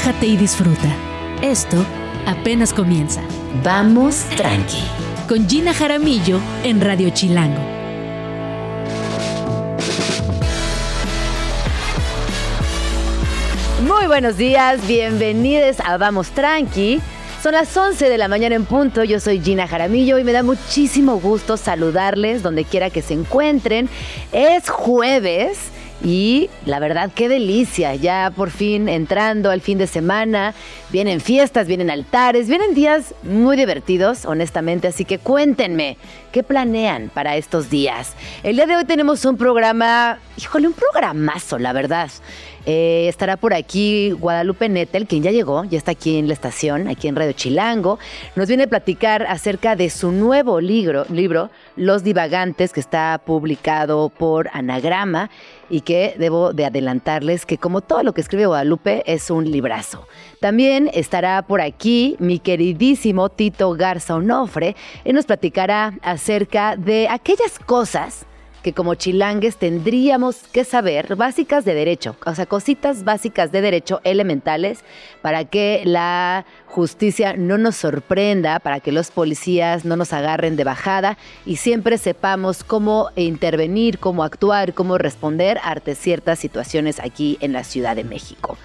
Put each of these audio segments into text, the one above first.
relájate y disfruta. Esto apenas comienza. Vamos tranqui. Con Gina Jaramillo en Radio Chilango. Muy buenos días, bienvenidos a Vamos Tranqui. Son las 11 de la mañana en punto, yo soy Gina Jaramillo y me da muchísimo gusto saludarles donde quiera que se encuentren. Es jueves y la verdad, qué delicia, ya por fin entrando al fin de semana, vienen fiestas, vienen altares, vienen días muy divertidos, honestamente, así que cuéntenme, ¿qué planean para estos días? El día de hoy tenemos un programa, híjole, un programazo, la verdad. Eh, estará por aquí Guadalupe Nettel, quien ya llegó, ya está aquí en la estación, aquí en Radio Chilango. Nos viene a platicar acerca de su nuevo libro, Los Divagantes, que está publicado por Anagrama y que debo de adelantarles que como todo lo que escribe Guadalupe es un librazo. También estará por aquí mi queridísimo Tito Garza Onofre y nos platicará acerca de aquellas cosas que como chilangues tendríamos que saber, básicas de derecho, o sea, cositas básicas de derecho elementales para que la justicia no nos sorprenda, para que los policías no nos agarren de bajada y siempre sepamos cómo intervenir, cómo actuar, cómo responder ante ciertas situaciones aquí en la Ciudad de México.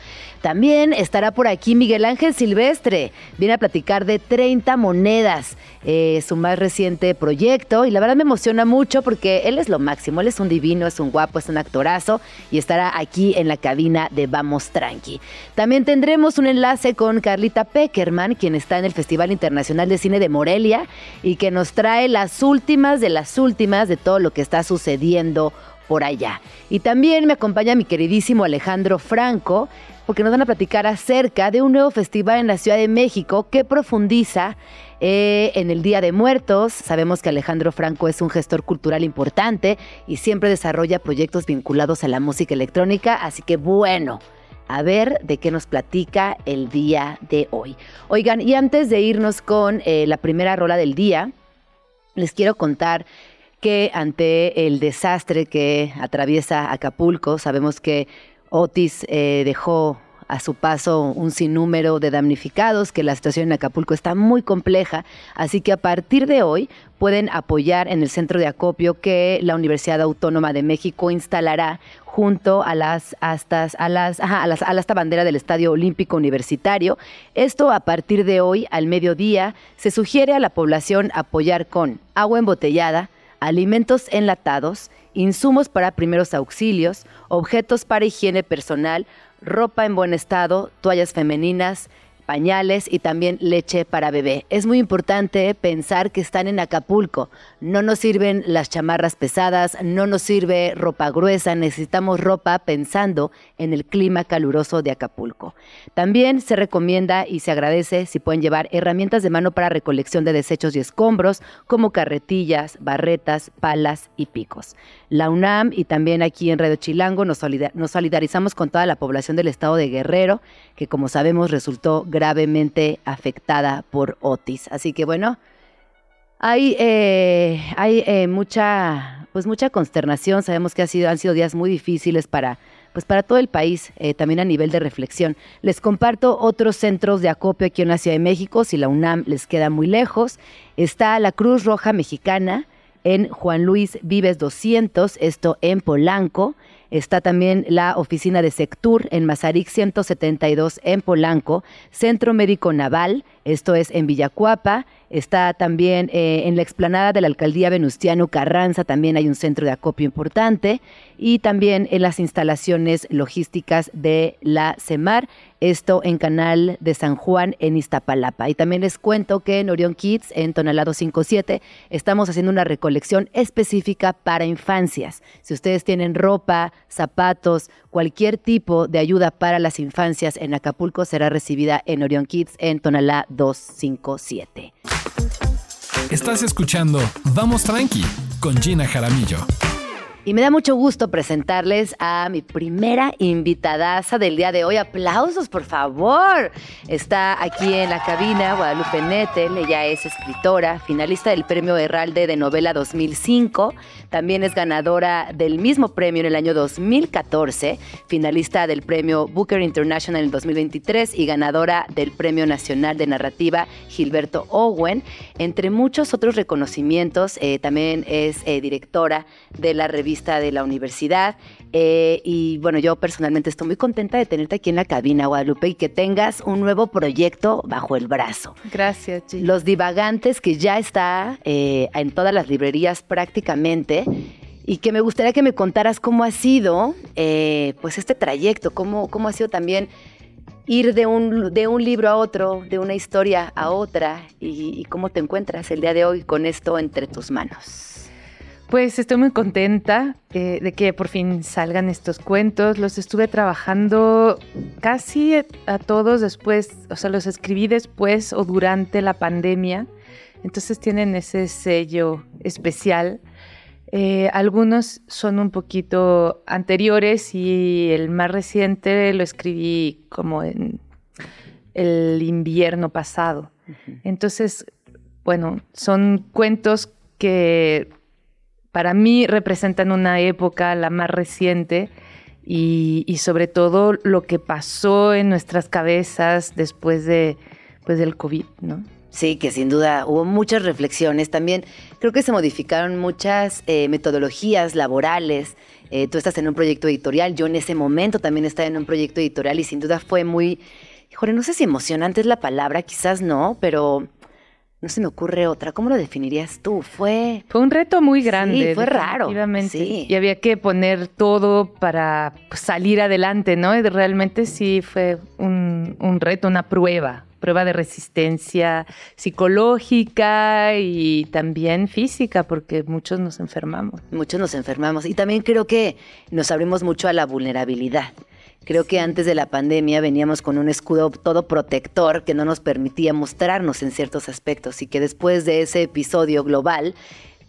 También estará por aquí Miguel Ángel Silvestre. Viene a platicar de 30 monedas, eh, su más reciente proyecto. Y la verdad me emociona mucho porque él es lo máximo. Él es un divino, es un guapo, es un actorazo. Y estará aquí en la cabina de Vamos Tranqui. También tendremos un enlace con Carlita Peckerman, quien está en el Festival Internacional de Cine de Morelia y que nos trae las últimas de las últimas de todo lo que está sucediendo por allá. Y también me acompaña mi queridísimo Alejandro Franco, porque nos van a platicar acerca de un nuevo festival en la Ciudad de México que profundiza eh, en el Día de Muertos. Sabemos que Alejandro Franco es un gestor cultural importante y siempre desarrolla proyectos vinculados a la música electrónica, así que bueno. A ver de qué nos platica el día de hoy. Oigan, y antes de irnos con eh, la primera rola del día, les quiero contar que ante el desastre que atraviesa Acapulco, sabemos que Otis eh, dejó a su paso un sinnúmero de damnificados, que la situación en Acapulco está muy compleja, así que a partir de hoy pueden apoyar en el centro de acopio que la Universidad Autónoma de México instalará junto a las astas, a las, a las, a la bandera del Estadio Olímpico Universitario. Esto a partir de hoy al mediodía se sugiere a la población apoyar con agua embotellada, alimentos enlatados, insumos para primeros auxilios, objetos para higiene personal, ropa en buen estado, toallas femeninas, pañales y también leche para bebé. Es muy importante pensar que están en Acapulco. No nos sirven las chamarras pesadas, no nos sirve ropa gruesa, necesitamos ropa pensando en el clima caluroso de Acapulco. También se recomienda y se agradece si pueden llevar herramientas de mano para recolección de desechos y escombros como carretillas, barretas, palas y picos. La UNAM y también aquí en Radio Chilango nos, solidarizamos con toda la población del estado de Guerrero, que como sabemos resultó gravemente afectada por Otis. Así que bueno, hay, eh, hay eh, mucha, pues mucha consternación. Sabemos que ha sido, han sido días muy difíciles para, pues para todo el país, eh, también a nivel de reflexión. Les comparto otros centros de acopio aquí en la Ciudad de México, si la UNAM les queda muy lejos. Está la Cruz Roja Mexicana en Juan Luis Vives 200, esto en Polanco. Está también la oficina de Sectur en Mazarik 172 en Polanco, Centro Médico Naval, esto es en Villacuapa, está también eh, en la explanada de la alcaldía Venustiano Carranza, también hay un centro de acopio importante, y también en las instalaciones logísticas de la CEMAR, esto en Canal de San Juan en Iztapalapa. Y también les cuento que en Orion Kids, en Tonalado 57, estamos haciendo una recolección específica para infancias. Si ustedes tienen ropa, zapatos, cualquier tipo de ayuda para las infancias en Acapulco será recibida en Orion Kids en Tonalá 257. Estás escuchando Vamos Tranqui con Gina Jaramillo. Y me da mucho gusto presentarles a mi primera invitadaza del día de hoy. Aplausos, por favor. Está aquí en la cabina Guadalupe Nettel. Ella es escritora, finalista del Premio Herralde de Novela 2005. También es ganadora del mismo premio en el año 2014, finalista del Premio Booker International en 2023 y ganadora del Premio Nacional de Narrativa Gilberto Owen. Entre muchos otros reconocimientos, eh, también es eh, directora de la revista de la universidad. Eh, y bueno, yo personalmente estoy muy contenta de tenerte aquí en la cabina, Guadalupe, y que tengas un nuevo proyecto bajo el brazo. Gracias, Gina. Los Divagantes, que ya está eh, en todas las librerías prácticamente. Y que me gustaría que me contaras cómo ha sido eh, pues este trayecto, cómo, cómo ha sido también ir de un, de un libro a otro, de una historia a otra, y cómo te encuentras el día de hoy con esto entre tus manos. Pues estoy muy contenta eh, de que por fin salgan estos cuentos. Los estuve trabajando casi a todos después, o sea, los escribí después o durante la pandemia. Entonces tienen ese sello especial. Eh, algunos son un poquito anteriores y el más reciente lo escribí como en el invierno pasado. Entonces, bueno, son cuentos que para mí representan una época, la más reciente, y, sobre todo lo que pasó en nuestras cabezas después de, pues, del COVID, ¿no? Sí, que sin duda hubo muchas reflexiones. También creo que se modificaron muchas eh, metodologías laborales. Eh, tú estás en un proyecto editorial, yo en ese momento también estaba en un proyecto editorial y sin duda fue muy, híjole, no sé si emocionante es la palabra, quizás no, pero no se me ocurre otra. ¿Cómo lo definirías tú? Fue... Fue un reto muy grande. Sí, fue raro. Sí. Y había que poner todo para pues, salir adelante, ¿no? Y realmente sí fue un, un reto, una prueba prueba de resistencia psicológica y también física, porque muchos nos enfermamos. Muchos nos enfermamos. Y también creo que nos abrimos mucho a la vulnerabilidad. Creo que antes de la pandemia veníamos con un escudo todo protector que no nos permitía mostrarnos en ciertos aspectos y que después de ese episodio global,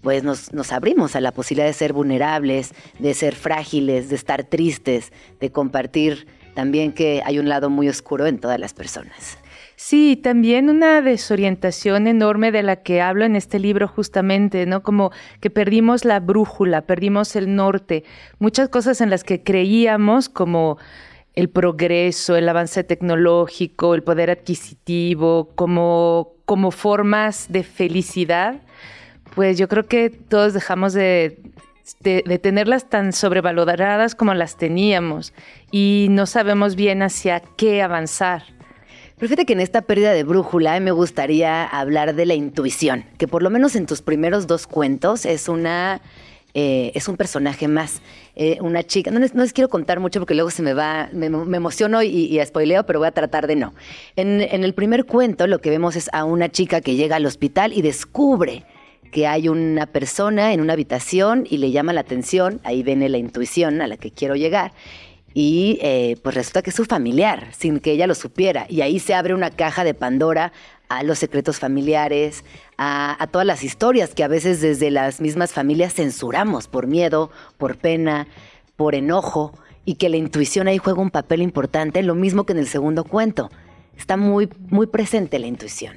pues nos, nos, abrimos a la posibilidad de ser vulnerables, de ser frágiles, de estar tristes, de compartir también que hay un lado muy oscuro en todas las personas. Sí, también una desorientación enorme de la que hablo en este libro justamente, ¿no? Como que perdimos la brújula, perdimos el norte, muchas cosas en las que creíamos como el progreso, el avance tecnológico, el poder adquisitivo, como, como formas de felicidad, pues yo creo que todos dejamos de, de, tenerlas tan sobrevaloradas como las teníamos y no sabemos bien hacia qué avanzar. Pero que en esta pérdida de brújula me gustaría hablar de la intuición, que por lo menos en tus primeros dos cuentos es una... Eh, es un personaje más, eh, una chica. No les, quiero contar mucho porque luego se me va, me, emociono y, y, spoileo, pero voy a tratar de no. En, en el primer cuento lo que vemos es a una chica que llega al hospital y descubre que hay una persona en una habitación y le llama la atención, ahí viene la intuición a la que quiero llegar, y eh, pues resulta que es su familiar, sin que ella lo supiera. Y ahí se abre una caja de Pandora a los secretos familiares, a, todas las historias que a veces desde las mismas familias censuramos por miedo, por pena, por enojo, y que la intuición ahí juega un papel importante, lo mismo que en el segundo cuento. Está muy, muy presente la intuición.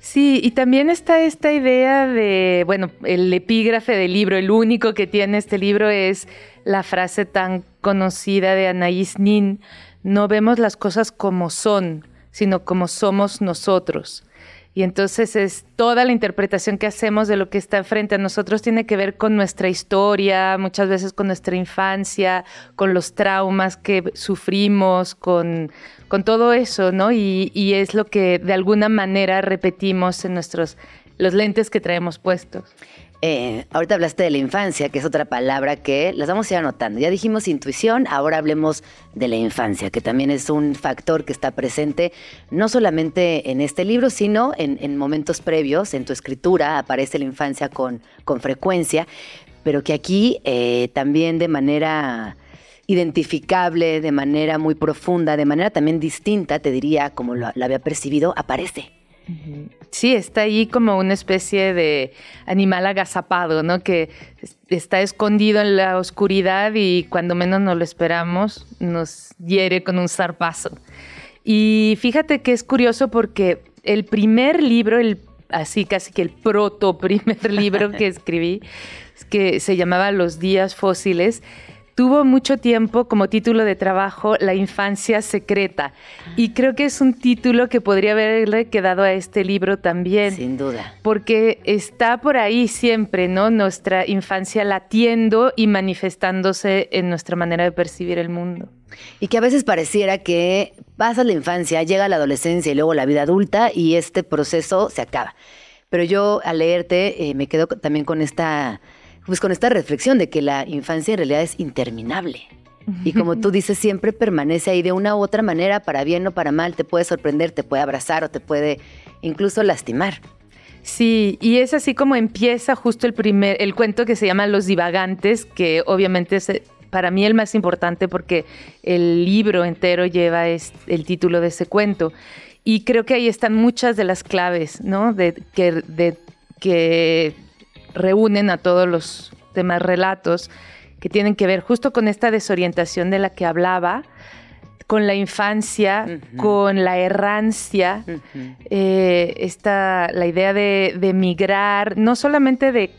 Sí, y también está esta idea de, bueno, el epígrafe del libro, el único que tiene este libro es la frase tan conocida de Anaïs Nin, no vemos las cosas como son, sino como somos nosotros. Y entonces es toda la interpretación que hacemos de lo que está frente a nosotros tiene que ver con nuestra historia, muchas veces con nuestra infancia, con los traumas que sufrimos, con, con todo eso, ¿no? Y, y es lo que de alguna manera repetimos en nuestros los lentes que traemos puestos. Eh, ahorita hablaste de la infancia, que es otra palabra que las vamos a ir anotando. Ya dijimos intuición, ahora hablemos de la infancia, que también es un factor que está presente no solamente en este libro, sino en, momentos previos, en tu escritura aparece la infancia con, con frecuencia, pero que aquí eh, también de manera identificable, de manera muy profunda, de manera también distinta, te diría, como la había percibido, aparece Sí, está ahí como una especie de animal agazapado, ¿no? Que está escondido en la oscuridad y cuando menos nos lo esperamos nos hiere con un zarpazo. Y fíjate que es curioso porque el primer libro, el, así casi que el proto primer libro que escribí, que se llamaba Los días fósiles, tuvo mucho tiempo como título de trabajo La infancia secreta. Y creo que es un título que podría haberle quedado a este libro también. Sin duda. Porque está por ahí siempre, ¿no? Nuestra infancia latiendo y manifestándose en nuestra manera de percibir el mundo. Y que a veces pareciera que pasa la infancia, llega la adolescencia y luego la vida adulta y este proceso se acaba. Pero yo al leerte eh, me quedo también con esta pues con esta reflexión de que la infancia en realidad es interminable. Y como tú dices, siempre permanece ahí de una u otra manera, para bien o para mal, te puede sorprender, te puede abrazar o te puede incluso lastimar. Sí, y es así como empieza justo el primer, el cuento que se llama Los divagantes, que obviamente es para mí el más importante porque el libro entero lleva el título de ese cuento. Y creo que ahí están muchas de las claves, ¿no? De, que reúnen a todos los demás relatos que tienen que ver justo con esta desorientación de la que hablaba, con la infancia, con la errancia, eh, la idea de, de, migrar, no solamente de,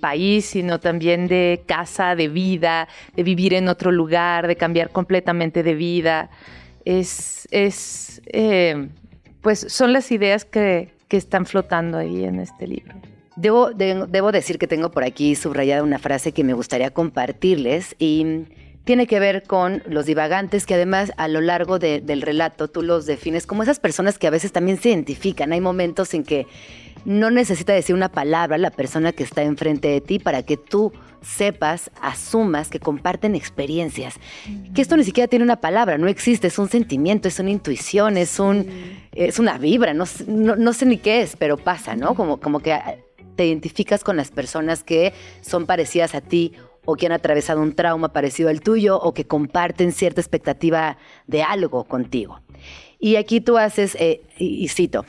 país, sino también de casa, de vida, de vivir en otro lugar, de cambiar completamente de vida. Es, es eh, pues son las ideas que, que están flotando ahí en este libro. Debo, debo decir que tengo por aquí subrayada una frase que me gustaría compartirles y tiene que ver con los divagantes que además a lo largo del relato tú los defines como esas personas que a veces también se identifican. Hay momentos en que no necesita decir una palabra la persona que está enfrente de ti para que tú sepas, asumas que comparten experiencias. Que esto ni siquiera tiene una palabra, no existe, es un sentimiento, es una intuición, es, un, es una vibra, no, no, sé ni qué es, pero pasa, ¿no? Como, como que te identificas con las personas que son parecidas a ti o que han atravesado un trauma parecido al tuyo o que comparten cierta expectativa de algo contigo. Y aquí tú haces, eh, y, cito,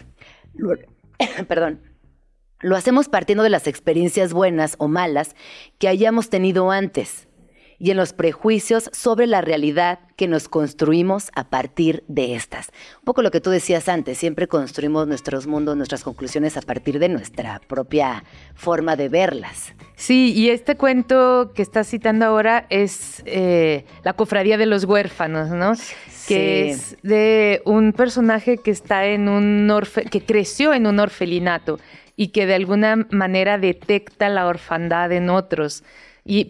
perdón, lo hacemos partiendo de las experiencias buenas o malas que hayamos tenido antes y en los prejuicios sobre la realidad que nos construimos a partir de estas. Un poco lo que tú decías antes, siempre construimos nuestros mundos, nuestras conclusiones a partir de nuestra propia forma de verlas. Sí, y este cuento que estás citando ahora es eh, La Cofradía de los Huérfanos, ¿no? Que es de un personaje que está en un orfe que creció en un orfelinato y que de alguna manera detecta la orfandad en otros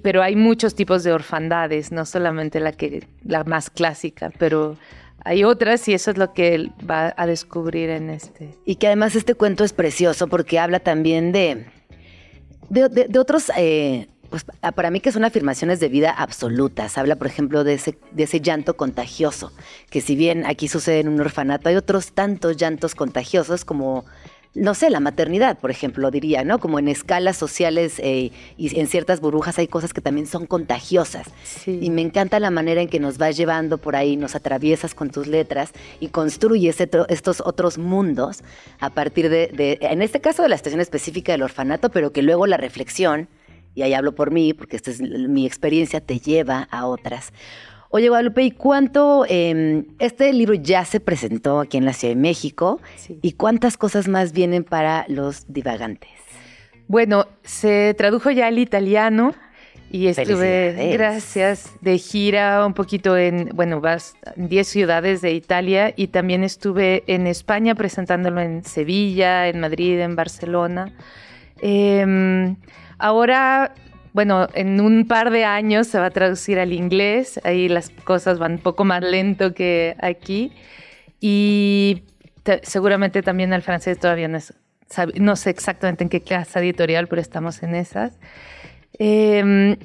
pero hay muchos tipos de orfandades, no solamente la, que, la más clásica, pero hay otras y eso es lo que él va a descubrir en este. Y que además este cuento es precioso porque habla también de, de, otros, eh, pues para mí que son afirmaciones de vida absolutas. Habla, por ejemplo, de ese, de ese llanto contagioso, que si bien aquí sucede en un orfanato, hay otros tantos llantos contagiosos como no sé, la maternidad, por ejemplo, diría, ¿no? Como en escalas sociales eh, y en ciertas burbujas hay cosas que también son contagiosas. Y me encanta la manera en que nos vas llevando por ahí, nos atraviesas con tus letras y construyes estos otros mundos a partir de, en este caso, de la estación específica del orfanato, pero que luego la reflexión, y ahí hablo por mí, porque esta es mi experiencia, te lleva a otras. Oye, Guadalupe, ¿y cuánto em, este libro ya se presentó aquí en la Ciudad de México? ¿Y cuántas cosas más vienen para los divagantes? Bueno, se tradujo ya al italiano y estuve, gracias, de gira un poquito en, bueno, vas 10 ciudades de Italia y también estuve en España presentándolo en Sevilla, en Madrid, en Barcelona. Em, ahora bueno, en un par de años se va a traducir al inglés, ahí las cosas van un poco más lento que aquí. Y seguramente también al francés todavía no, no sé exactamente en qué casa editorial, pero estamos en esas. Em,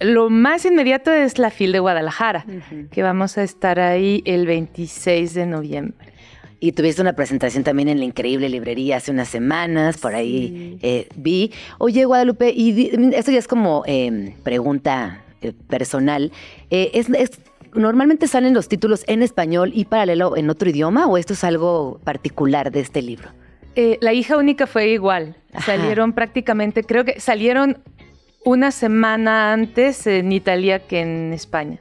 lo más inmediato es la FIL de Guadalajara, que vamos a estar ahí el 26 de noviembre. Y tuviste una presentación también en la increíble librería hace unas semanas, por ahí eh, vi. Oye, Guadalupe, y esto ya es como em, pregunta eh, personal. Eh, es, ¿Normalmente salen los títulos en español y paralelo en otro idioma o esto es algo particular de este libro? La hija única fue igual. Salieron prácticamente, creo que salieron una semana antes en Italia que en España.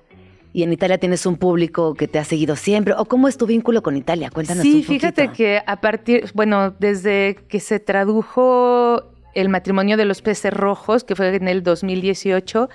Y en Italia tienes un público que te ha seguido siempre. ¿O cómo es tu vínculo con Italia? Cuéntanos sí, un poquito. fíjate que a partir, bueno, desde que se tradujo el matrimonio de los peces rojos, que fue en el 2018,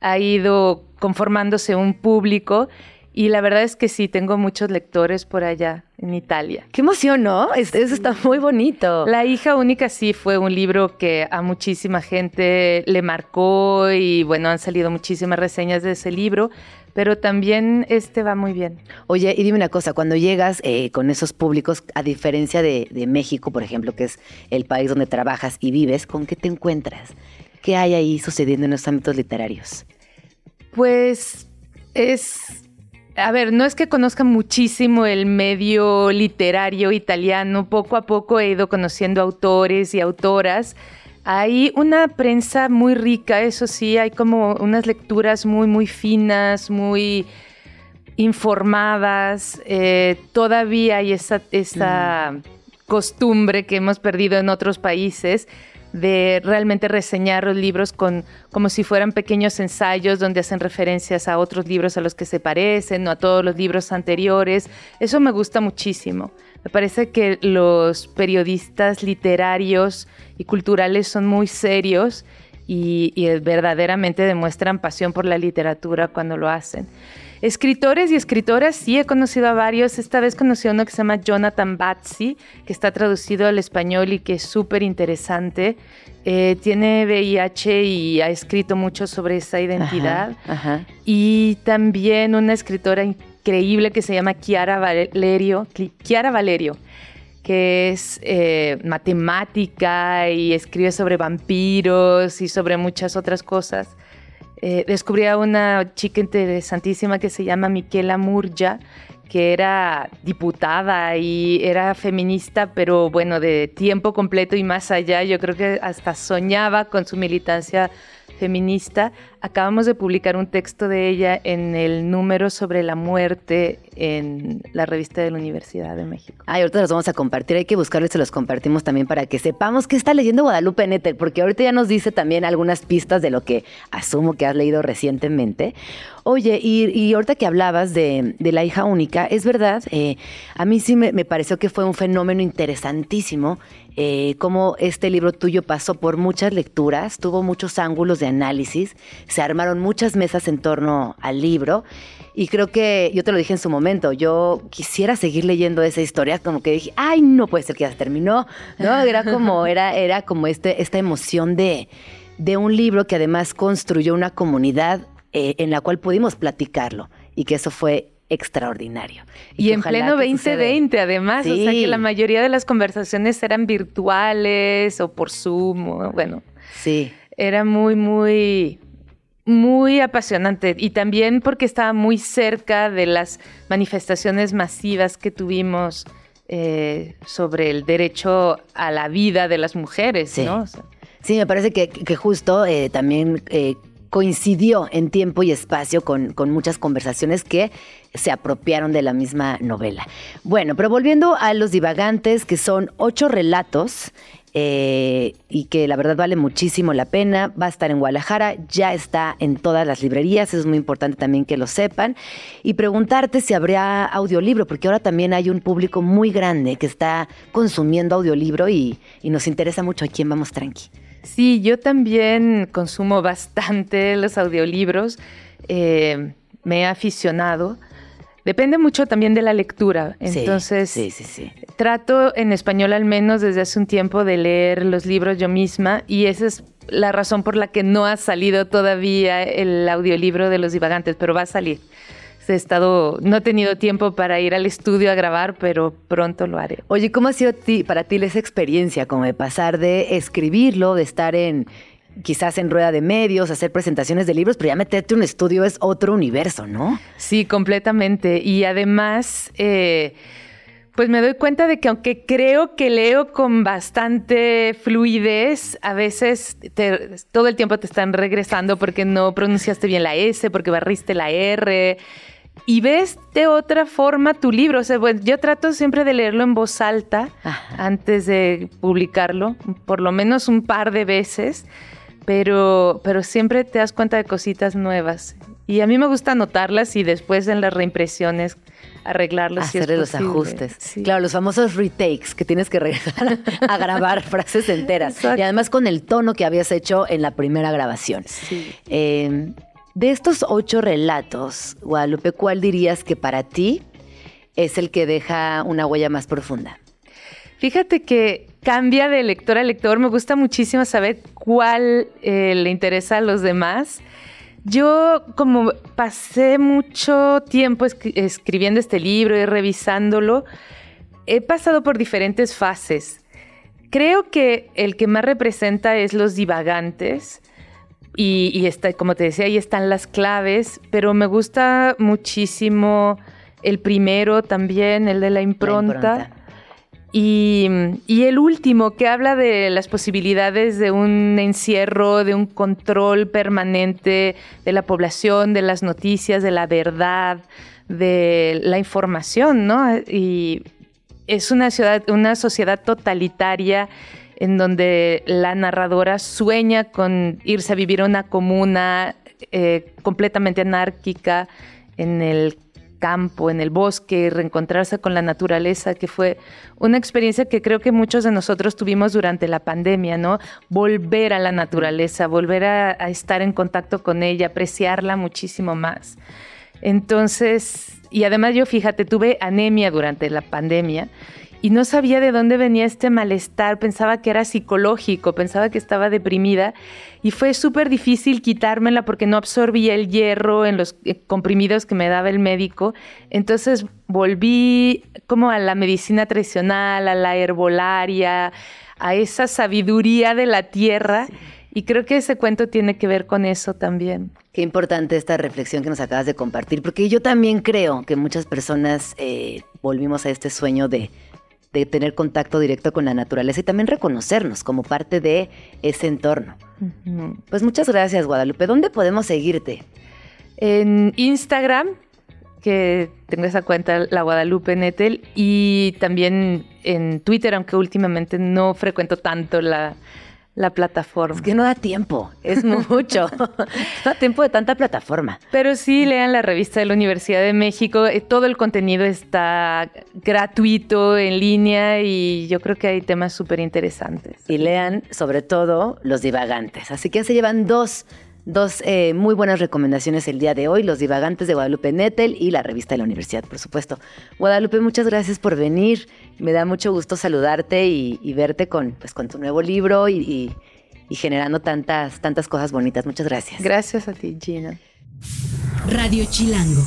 ha ido conformándose un público y la verdad es que sí, tengo muchos lectores por allá en Italia. Qué emoción, ¿no? Eso está muy bonito. La hija única sí fue un libro que a muchísima gente le marcó y bueno, han salido muchísimas reseñas de ese libro, pero también este va muy bien. Oye, y dime una cosa, cuando llegas eh, con esos públicos, a diferencia de, de México, por ejemplo, que es el país donde trabajas y vives, ¿con qué te encuentras? ¿Qué hay ahí sucediendo en los ámbitos literarios? Pues es a ver, no es que conozca muchísimo el medio literario italiano, poco a poco he ido conociendo autores y autoras. Hay una prensa muy rica, eso sí, hay como unas lecturas muy, muy finas, muy informadas. Eh, todavía hay esa, esa mm. costumbre que hemos perdido en otros países de realmente reseñar los libros con, como si fueran pequeños ensayos donde hacen referencias a otros libros a los que se parecen o a todos los libros anteriores. Eso me gusta muchísimo. Me parece que los periodistas literarios y culturales son muy serios y, y verdaderamente demuestran pasión por la literatura cuando lo hacen. Escritores y escritoras, sí he conocido a varios. Esta vez conocí a uno que se llama Jonathan Batsi, que está traducido al español y que es súper interesante. Eh, tiene VIH y ha escrito mucho sobre esa identidad. Y también una escritora increíble que se llama Chiara Valerio. Chiara Valerio que es eh, matemática y escribe sobre vampiros y sobre muchas otras cosas. Eh, descubrí a una chica interesantísima que se llama Miquela Murgia, que era diputada y era feminista, pero bueno, de tiempo completo y más allá. Yo creo que hasta soñaba con su militancia feminista. Acabamos de publicar un texto de ella en el número sobre la muerte en la revista de la Universidad de México. Ay, ahorita los vamos a compartir, hay que buscarlos y se los compartimos también para que sepamos qué está leyendo Guadalupe Nettel, porque ahorita ya nos dice también algunas pistas de lo que asumo que has leído recientemente. Oye, y, ahorita que hablabas de, la hija única, es verdad, eh, a mí sí me, me pareció que fue un fenómeno interesantísimo eh, cómo este libro tuyo pasó por muchas lecturas, tuvo muchos ángulos de análisis, se armaron muchas mesas en torno al libro. Y creo que yo te lo dije en su momento, yo quisiera seguir leyendo esa historia, como que dije, ay, no puede ser que ya se terminó, ¿no? Era como, era, era como este, esta emoción de, de un libro que además construyó una comunidad eh, en la cual pudimos platicarlo y que eso fue extraordinario. Y, en pleno 2020, además, o sea que la mayoría de las conversaciones eran virtuales o por Zoom, o, bueno. Sí. Era muy, muy, muy apasionante y también porque estaba muy cerca de las manifestaciones masivas que tuvimos eh, sobre el derecho a la vida de las mujeres, ¿no? sí, me parece que, justo eh, también eh, coincidió en tiempo y espacio con, con, muchas conversaciones que se apropiaron de la misma novela. Bueno, pero volviendo a Los Divagantes, que son ocho relatos eh, y que la verdad vale muchísimo la pena. Va a estar en Guadalajara, ya está en todas las librerías, es muy importante también que lo sepan. Y preguntarte si habría audiolibro, porque ahora también hay un público muy grande que está consumiendo audiolibro y nos interesa mucho a quién vamos tranqui. Sí, yo también consumo bastante los audiolibros, eh, me he aficionado. Depende mucho también de la lectura. Entonces, sí, sí, sí, trato en español al menos desde hace un tiempo de leer los libros yo misma y esa es la razón por la que no ha salido todavía el audiolibro de Los Divagantes, pero va a salir he estado, no he tenido tiempo para ir al estudio a grabar, pero pronto lo haré. Oye, ¿cómo ha sido para ti esa experiencia, como de pasar de escribirlo, de estar en quizás en rueda de medios, hacer presentaciones de libros, pero ya meterte un estudio es otro universo, ¿no? Sí, completamente. Y además, eh, pues me doy cuenta de que aunque creo que leo con bastante fluidez, a veces todo el tiempo te están regresando porque no pronunciaste bien la S, porque barriste la R. y ves de otra forma tu libro. O sea, bueno, yo trato siempre de leerlo en voz alta Ajá. antes de publicarlo, por lo menos un par de veces, pero, pero siempre te das cuenta de cositas nuevas. Y a mí me gusta anotarlas y después en las reimpresiones arreglarlas. si es Hacerle los ajustes. Sí. Claro, los famosos retakes que tienes que regresar a grabar frases enteras. Exacto. Y además con el tono que habías hecho en la primera grabación. Sí. Eh, de estos ocho relatos, Guadalupe, ¿cuál dirías que para ti es el que deja una huella más profunda? Fíjate que cambia de lector a lector. Me gusta muchísimo saber cuál eh, le interesa a los demás. Yo como pasé mucho tiempo escri- escribiendo este libro y revisándolo, he pasado por diferentes fases. Creo que el que más representa es los divagantes. Y, y está, como te decía, ahí están las claves, pero me gusta muchísimo el primero también, el de la impronta. impronta. Y, y el último, que habla de las posibilidades de un encierro, de un control permanente de la población, de las noticias, de la verdad, de la información, ¿no? Y es una, ciudad, una sociedad totalitaria en donde la narradora sueña con irse a vivir a una comuna eh, completamente anárquica en el campo, en el bosque, reencontrarse con la naturaleza, que fue una experiencia que creo que muchos de nosotros tuvimos durante la pandemia, ¿no? Volver a la naturaleza, volver a, a estar en contacto con ella, apreciarla muchísimo más. Entonces, y además yo fíjate, tuve anemia durante la pandemia y no sabía de dónde venía este malestar, pensaba que era psicológico, pensaba que estaba deprimida y fue súper difícil quitármela porque no absorbía el hierro en los eh, comprimidos que me daba el médico. Entonces volví como a la medicina tradicional, a la herbolaria, a esa sabiduría de la tierra y creo que ese cuento tiene que ver con eso también. Qué importante esta reflexión que nos acabas de compartir, porque yo también creo que muchas personas eh, volvimos a este sueño de, de tener contacto directo con la naturaleza y también reconocernos como parte de ese entorno. Pues muchas gracias, Guadalupe. ¿Dónde podemos seguirte? en Instagram, que tengo esa cuenta, la Guadalupe Nettel, y también en Twitter, aunque últimamente no frecuento tanto la, la plataforma. Es que no da tiempo, es mucho. no da tiempo de tanta plataforma. Pero sí lean la revista de la Universidad de México, eh, todo el contenido está gratuito, en línea, y yo creo que hay temas súper interesantes. Y lean sobre todo Los Divagantes. Así que se llevan dos, dos eh, muy buenas recomendaciones el día de hoy, Los Divagantes de Guadalupe Nettel y la revista de la universidad, por supuesto. Guadalupe, muchas gracias por venir. Me da mucho gusto saludarte y, y verte con, pues, con tu nuevo libro y, y- y generando tantas, tantas cosas bonitas. Muchas gracias. Gracias a ti, Gina. Radio Chilango.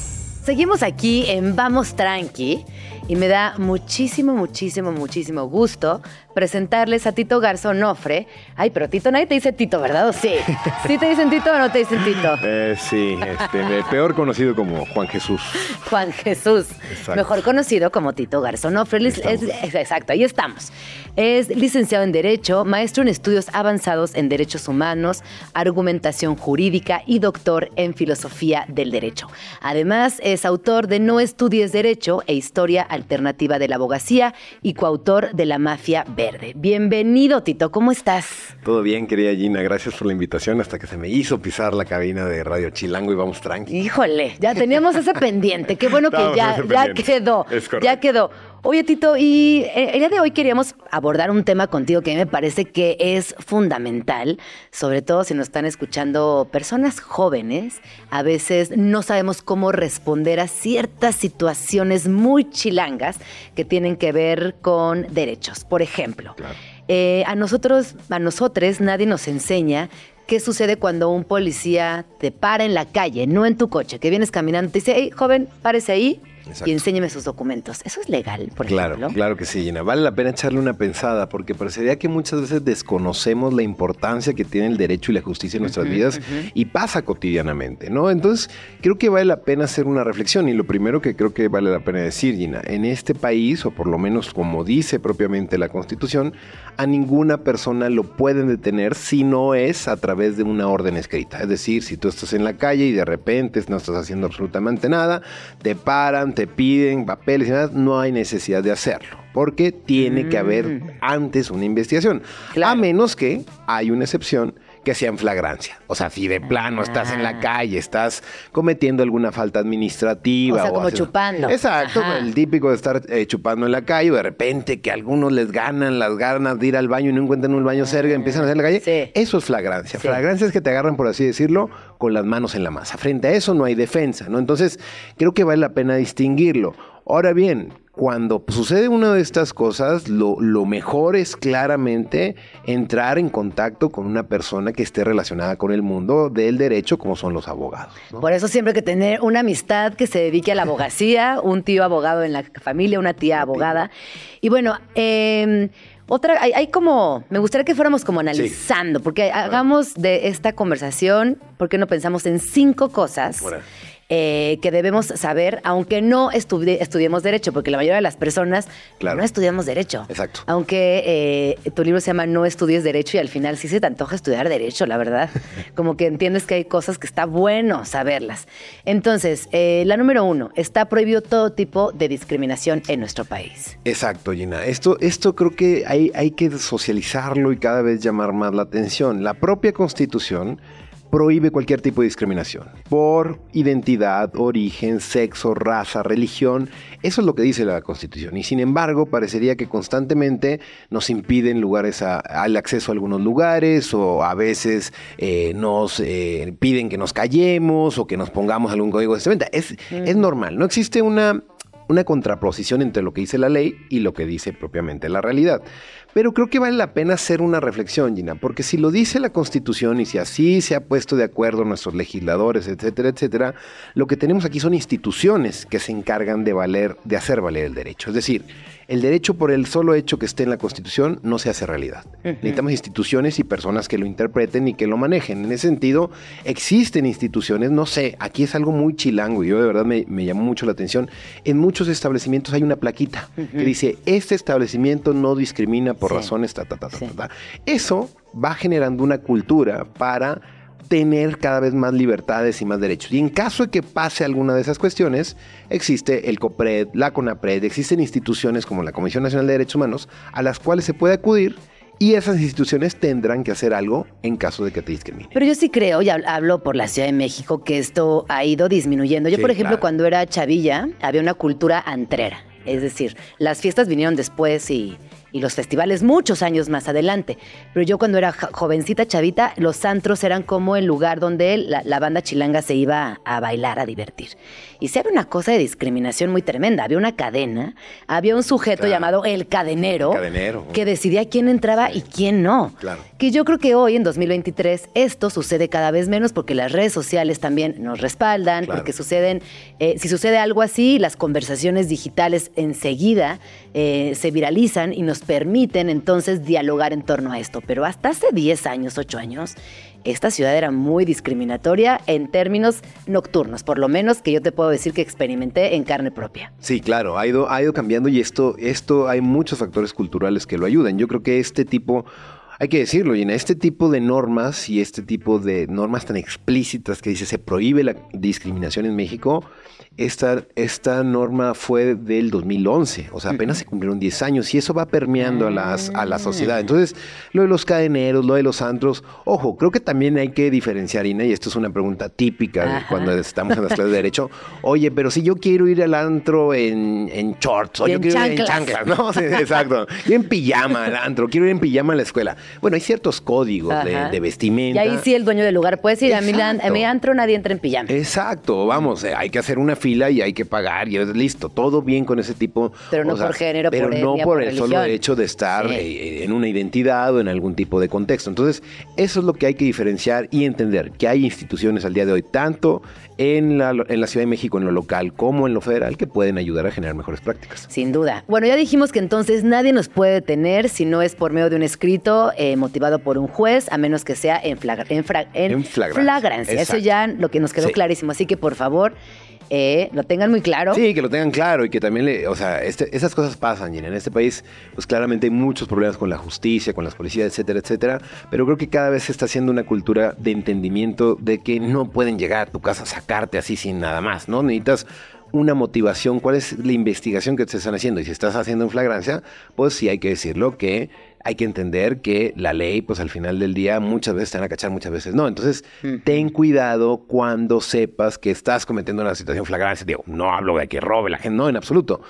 Seguimos aquí en Vamos Tranqui y me da muchísimo, muchísimo, muchísimo gusto presentarles a Tito Garzonofre. Ay, pero Tito, nadie te dice Tito, ¿verdad? ¿O sí? ¿Sí te dicen Tito o no te dicen Tito? Eh, sí, este, peor conocido como Juan Jesús. Juan Jesús, Exacto. mejor conocido como Tito Garzonofre. Es- Estamos. es- exacto, ahí estamos. Es licenciado en Derecho, maestro en estudios avanzados en Derechos Humanos, argumentación jurídica y doctor en Filosofía del Derecho. Además, es autor de No estudies Derecho e Historia Alternativa de la Abogacía y coautor de La Mafia Verde. Bienvenido, Tito, ¿cómo estás? Todo bien, querida Gina, gracias por la invitación hasta que se me hizo pisar la cabina de Radio Chilango y vamos tranqui. Híjole, ya teníamos ese pendiente. Qué bueno que ya, quedó. Ya quedó. Oye, Tito, y el día de hoy queríamos abordar un tema contigo que me parece que es fundamental, sobre todo si nos están escuchando personas jóvenes. A veces no sabemos cómo responder a ciertas situaciones muy chilangas que tienen que ver con derechos. Por ejemplo, Claro. eh, a nosotros, a nosotros nadie nos enseña qué sucede cuando un policía te para en la calle, no en tu coche, que vienes caminando, te dice, hey, joven, párese ahí. Exacto. y enséñeme sus documentos. ¿Eso es legal, por Claro, ejemplo? claro que sí, Gina. Vale la pena echarle una pensada porque parecería que muchas veces desconocemos la importancia que tiene el derecho y la justicia en nuestras vidas y pasa cotidianamente, ¿no? Entonces, creo que vale la pena hacer una reflexión y lo primero que creo que vale la pena decir, Gina, en este país, o por lo menos como dice propiamente la Constitución, a ninguna persona lo pueden detener si no es a través de una orden escrita. Es decir, si tú estás en la calle y de repente no estás haciendo absolutamente nada, te paran, te piden papeles y nada, no hay necesidad de hacerlo. Porque tiene que haber antes una investigación. Claro. A menos que hay una excepción que sea en flagrancia. O sea, si de plano estás en Ah. la calle, estás cometiendo alguna falta administrativa. O sea, como haces- chupando. Exacto, Ajá. el típico de estar eh, chupando en la calle, o de repente que a algunos les ganan las ganas de ir al baño y no encuentran un baño cerca y empiezan a hacer la calle. Sí. Eso es flagrancia. Sí. Flagrancia es que te agarran, por así decirlo, con las manos en la masa. Frente a eso no hay defensa, ¿no? Entonces, creo que vale la pena distinguirlo. Ahora bien, cuando sucede una de estas cosas, lo, lo mejor es claramente entrar en contacto con una persona que esté relacionada con el mundo del derecho, como son los abogados. ¿no? Por eso siempre hay que tener una amistad que se dedique a la abogacía, un tío abogado en la familia, una tía abogada. Y bueno, eh, otra, hay, hay como, me gustaría que fuéramos como analizando, porque hagamos de esta conversación, ¿por qué no pensamos en cinco cosas? Bueno. Eh, que debemos saber, aunque no estudi- estudiemos derecho, porque la mayoría de las personas Claro. no estudiamos derecho. Exacto. Aunque eh, tu libro se llama No estudies derecho y al final sí se te antoja estudiar derecho, la verdad. Como que entiendes que hay cosas que está bueno saberlas. Entonces, eh, la número uno, está prohibido todo tipo de discriminación en nuestro país. Exacto, Gina. Esto, esto creo que hay, hay que socializarlo y cada vez llamar más la atención. La propia Constitución prohíbe cualquier tipo de discriminación por identidad, origen, sexo, raza, religión. Eso es lo que dice la Constitución. Y sin embargo, parecería que constantemente nos impiden lugares a- al acceso a algunos lugares o a veces eh, nos eh, piden que nos callemos o que nos pongamos algún código de vestimenta. Es, es normal. No existe una una contraposición entre lo que dice la ley y lo que dice propiamente la realidad. Pero creo que vale la pena hacer una reflexión, Gina, porque si lo dice la Constitución y si así se ha puesto de acuerdo nuestros legisladores, etcétera, etcétera, lo que tenemos aquí son instituciones que se encargan de valer, de hacer valer el derecho. Es decir, el derecho por el solo hecho que esté en la Constitución no se hace realidad. Necesitamos instituciones y personas que lo interpreten y que lo manejen. En ese sentido, existen instituciones, no sé, aquí es algo muy chilango y yo de verdad me, me llamó mucho la atención. En muchos establecimientos hay una plaquita que dice, este establecimiento no discrimina por Sí. razones ta, ta, ta, ta, Sí. ta, ta". Eso va generando una cultura para tener cada vez más libertades y más derechos. Y en caso de que pase alguna de esas cuestiones, existe el COPRED, la CONAPRED, existen instituciones como la Comisión Nacional de Derechos Humanos a las cuales se puede acudir y esas instituciones tendrán que hacer algo en caso de que te discriminen. Pero yo sí creo, y hab- hablo por la Ciudad de México, que esto ha ido disminuyendo. Yo, Sí, por ejemplo, claro. cuando era chavilla, había una cultura antrera. Es decir, las fiestas vinieron después y, y los festivales muchos años más adelante. Pero yo cuando era jovencita, chavita, los antros eran como el lugar donde la, la banda chilanga se iba a bailar, a divertir. Y sí había una cosa de discriminación muy tremenda. Había una cadena, había un sujeto Claro. llamado el cadenero, El cadenero. que decidía quién entraba y quién no. Claro. Que yo creo que hoy, en 2023, esto sucede cada vez menos porque las redes sociales también nos respaldan, Claro. porque suceden, eh, si sucede algo así, las conversaciones digitales enseguida eh, se viralizan y nos permiten entonces dialogar en torno a esto. Pero hasta hace 10 años, 8 años, esta ciudad era muy discriminatoria en términos nocturnos, por lo menos que yo te puedo decir que experimenté en carne propia. Sí, claro, ha ido, ha ido cambiando y esto, esto hay muchos factores culturales que lo ayudan. Yo creo que este tipo, hay que decirlo, Gina, este tipo de normas y este tipo de normas tan explícitas que dice se prohíbe la discriminación en México, esta, esta norma fue del 2011, o sea, apenas se cumplieron 10 años y eso va permeando a, las, a la sociedad. Entonces, lo de los cadeneros, lo de los antros, ojo, creo que también hay que diferenciar, Ina, y esto es una pregunta típica Ajá. cuando estamos en las clases de derecho. Oye, pero si yo quiero ir al antro en, en shorts, o Y yo en quiero ir en chanclas. ¿no? Sí, exacto. Yo en pijama al antro, quiero ir en pijama a la escuela. Bueno, hay ciertos códigos de, de Y vestimenta. ahí sí el dueño del lugar puede decir, a mi, a mi antro nadie entra en pijama. Exacto, vamos, eh, hay que hacer una fila y hay que pagar y es listo, todo bien con ese tipo. Pero no sea, por género, pero por no por por el solo hecho de estar Sí. eh, en una identidad o en algún tipo de contexto. Entonces, eso es lo que hay que diferenciar y entender que hay instituciones al día de hoy, tanto en la, en la Ciudad de México, en lo local, como en lo federal, que pueden ayudar a generar mejores prácticas. Sin duda. Bueno, ya dijimos que entonces nadie nos puede detener si no es por medio de un escrito eh, motivado por un juez, a menos que sea en, flagra- en, fra- en En flagrancia. flagrancia. Eso ya lo que nos quedó Sí. clarísimo. Así que por favor, eh, lo tengan muy claro. Sí, que lo tengan claro y que también, le, o sea, este- esas cosas pasan, Gina. En este país, pues claramente hay muchos problemas con la justicia, con las policías, etcétera, etcétera. Pero creo que cada vez se está haciendo una cultura de entendimiento de que no pueden llegar a tu casa a sacarte así sin nada más, ¿no? Necesitas una motivación, cuál es la investigación que te están haciendo. Y si estás haciendo en flagrancia, pues sí hay que decirlo que hay que entender que la ley, pues al final del día, muchas veces te van a cachar, muchas veces no. Entonces, ten cuidado cuando sepas que estás cometiendo una situación flagrante. Digo, no hablo de que robe la gente, no, en absoluto.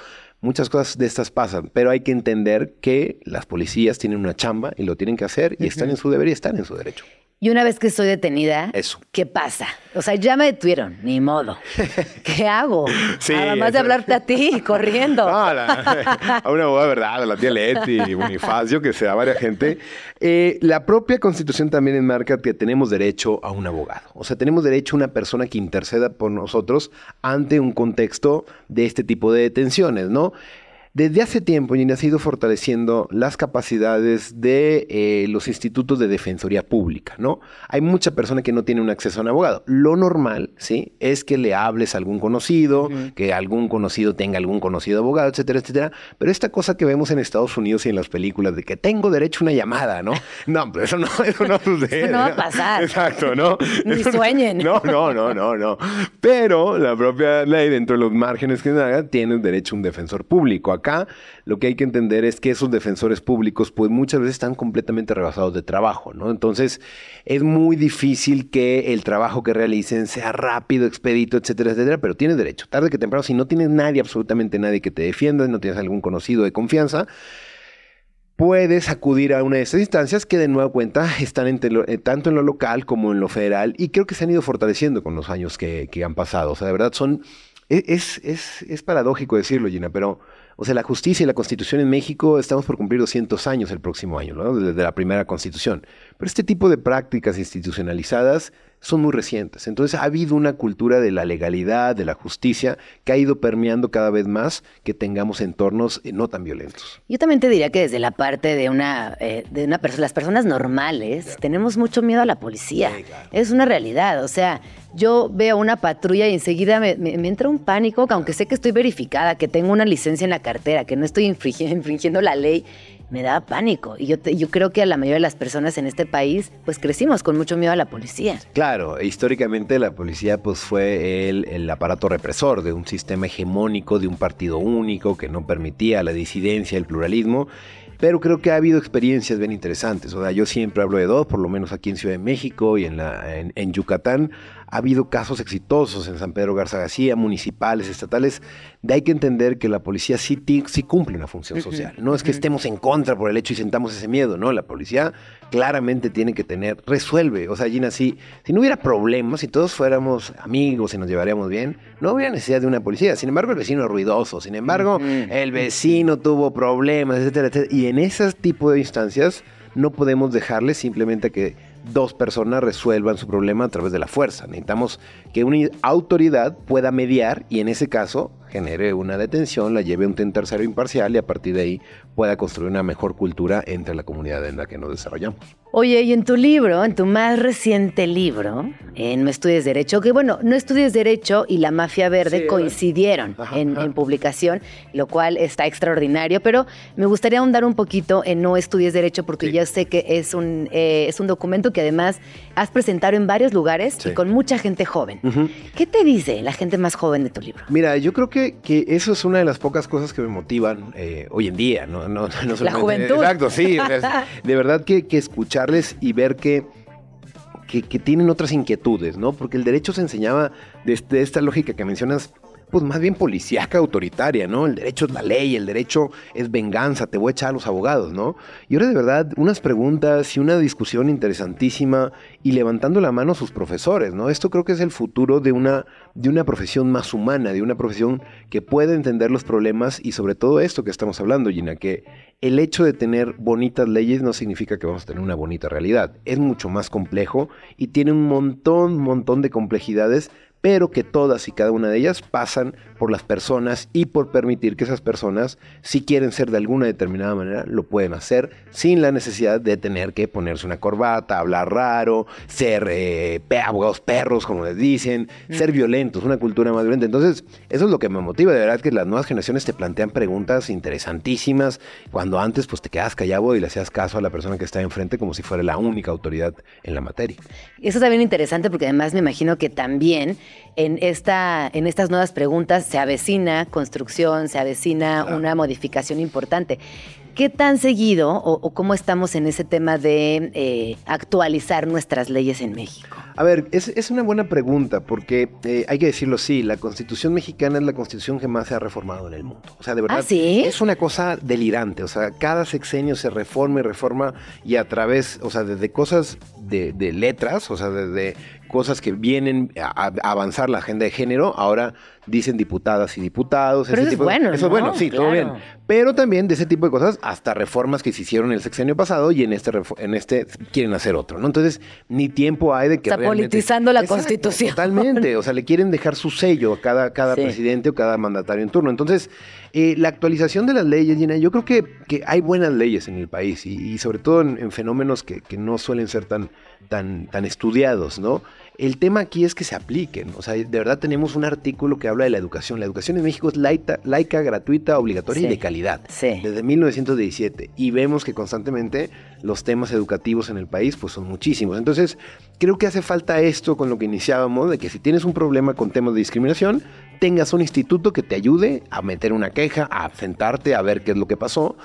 Muchas cosas de estas pasan, pero hay que entender que las policías tienen una chamba y lo tienen que hacer y están en su deber y están en su derecho. Y una vez que soy detenida, Eso. ¿qué pasa? O sea, ya me detuvieron, ni modo. ¿Qué hago? Sí, Además de hablarte a ti, corriendo. No, a, la- a una abogada, ¿verdad? A la tía Leti, Bonifacio, que sea varias gente. Eh, la propia Constitución también enmarca que tenemos derecho a un abogado. O sea, tenemos derecho a una persona que interceda por nosotros ante un contexto de este tipo de detenciones, ¿no? Desde hace tiempo, Gina, se ha ido fortaleciendo las capacidades de eh, los institutos de defensoría pública, ¿no? Hay mucha persona que no tiene un acceso a un abogado. Lo normal, ¿sí? Es que le hables a algún conocido, que algún conocido tenga algún conocido abogado, etcétera, etcétera. Pero esta cosa que vemos en Estados Unidos y en las películas de que tengo derecho a una llamada, ¿no? No, pero eso no, eso no sucede. Eso no va a pasar. Exacto, ¿no? Ni sueñen. No, no, no, no, no. Pero la propia ley, dentro de los márgenes que haga, tiene derecho a un defensor público. Acá lo que hay que entender es que esos defensores públicos, pues muchas veces están completamente rebasados de trabajo, ¿no? Entonces, es muy difícil que el trabajo que realicen sea rápido, expedito, etcétera, etcétera, pero tienes derecho. Tarde que temprano, si no tienes nadie, absolutamente nadie que te defienda, no tienes algún conocido de confianza, puedes acudir a una de estas instancias que de nueva cuenta están eh, tanto en lo local como en lo federal y creo que se han ido fortaleciendo con los años que, que han pasado. O sea, de verdad son... e- Es, es, es paradójico decirlo, Gina, pero... O sea, la justicia y la constitución en México estamos por cumplir 200 años el próximo año, ¿no? Desde la primera constitución. Pero este tipo de prácticas institucionalizadas son muy recientes. Entonces ha habido una cultura de la legalidad, de la justicia, que ha ido permeando cada vez más que tengamos entornos eh, no tan violentos. Yo también te diría que desde la parte de una, eh, de una persona, las personas normales, tenemos mucho miedo a la policía. Es una realidad. O sea, yo veo una patrulla y enseguida me, me- me entra un pánico, que aunque sé que estoy verificada, que tengo una licencia en la cartera, que no estoy infringi- infringiendo la ley, me da pánico. Y yo, yo creo que a la mayoría de las personas en este país, pues crecimos con mucho miedo a la policía. Claro, históricamente la policía pues fue el, el aparato represor de un sistema hegemónico, de un partido único que no permitía la disidencia, el pluralismo. Pero creo que ha habido experiencias bien interesantes. O sea, yo siempre hablo de dos, por lo menos aquí en Ciudad de México y en, la, en Yucatán. Ha habido casos exitosos en San Pedro Garza García, municipales, estatales. De hay que entender que la policía sí, sí cumple una función social. No es que estemos en contra por el hecho y sentamos ese miedo, ¿no? La policía claramente tiene que tener, resuelve. O sea, Gina, si, si no hubiera problemas, si todos fuéramos amigos y nos llevaríamos bien, no habría necesidad de una policía. Sin embargo, el vecino es ruidoso, sin embargo, el vecino tuvo problemas, etcétera, etcétera. Y en ese tipo de instancias no podemos dejarle simplemente que dos personas resuelvan su problema a través de la fuerza. Necesitamos que una autoridad pueda mediar y en ese caso genere una detención, la lleve a un tercero imparcial y a partir de ahí pueda construir una mejor cultura entre la comunidad en la que nos desarrollamos. Oye, y en tu libro, en tu más reciente libro, en No estudies Derecho, que bueno, No estudies Derecho y La Mafia Verde Sí, coincidieron Ajá, en, ajá. en publicación, lo cual está extraordinario, pero me gustaría ahondar un poquito en No estudies Derecho porque Sí. ya sé que es un, eh, es un documento que además has presentado en varios lugares y con mucha gente joven. ¿Qué te dice la gente más joven de tu libro? Mira, yo creo que, que eso es una de las pocas cosas que me motivan eh, hoy en día, ¿no? no, no solamente- juventud. Exacto, sí. de verdad que, que y ver que, que, que tienen otras inquietudes, ¿no? Porque el derecho se enseñaba desde esta lógica que mencionas pues más bien policíaca, autoritaria, ¿no? El derecho es la ley, el derecho es venganza, te voy a echar a los abogados, ¿no? Y ahora de verdad, unas preguntas y una discusión interesantísima y levantando la mano sus profesores, ¿no? Esto creo que es el futuro de una, de una profesión más humana, de una profesión que puede entender los problemas y sobre todo esto que estamos hablando, Gina, que el hecho de tener bonitas leyes no significa que vamos a tener una bonita realidad. Es mucho más complejo y tiene un montón, montón de complejidades, pero que todas y cada una de ellas pasan por las personas y por permitir que esas personas, si quieren ser de alguna determinada manera, lo pueden hacer sin la necesidad de tener que ponerse una corbata, hablar raro, ser eh, abogados perros, como les dicen, ser violentos, una cultura más violenta. Entonces, eso es lo que me motiva, de verdad, que las nuevas generaciones te plantean preguntas interesantísimas, cuando antes pues te quedas callado y le hacías caso a la persona que está enfrente como si fuera la única autoridad en la materia. Eso está bien interesante porque además me imagino que también en, esta, en estas nuevas preguntas se avecina construcción, se avecina una modificación importante. ¿Qué tan seguido o, cómo estamos en ese tema de eh, actualizar nuestras leyes en México? A ver, es, una buena pregunta porque eh, hay que decirlo así, la constitución mexicana es la constitución que más se ha reformado en el mundo. O sea, de verdad, ¿Ah, sí? es una cosa delirante. O sea, cada sexenio se reforma y reforma y a través, o sea, desde cosas de, de letras, o sea, desde cosas que vienen a, avanzar la agenda de género, ahora dicen diputadas y diputados. Pero eso es bueno. Eso es bueno, sí, todo bien. Pero también de ese tipo de cosas, hasta reformas que se hicieron el sexenio pasado y en este, en este quieren hacer otro, ¿no? Entonces, ni tiempo hay de que. Está politizando la constitución. Totalmente. O sea, le quieren dejar su sello a cada, cada presidente o cada mandatario en turno. Entonces, eh, la actualización de las leyes, Gina, yo creo que, que hay buenas leyes en el país y, sobre todo en, fenómenos que, que, no suelen ser tan, tan, tan estudiados, ¿no? El tema aquí es que se apliquen. O sea, de verdad tenemos un artículo que habla de la educación. La educación en México es laica, gratuita, obligatoria y de calidad. Sí. Desde 1917. Y vemos que constantemente los temas educativos en el país pues son muchísimos. Entonces, creo que hace falta esto con lo que iniciábamos, de que si tienes un problema con temas de discriminación, tengas un instituto que te ayude a meter una queja, a sentarte, a ver qué es lo que pasó.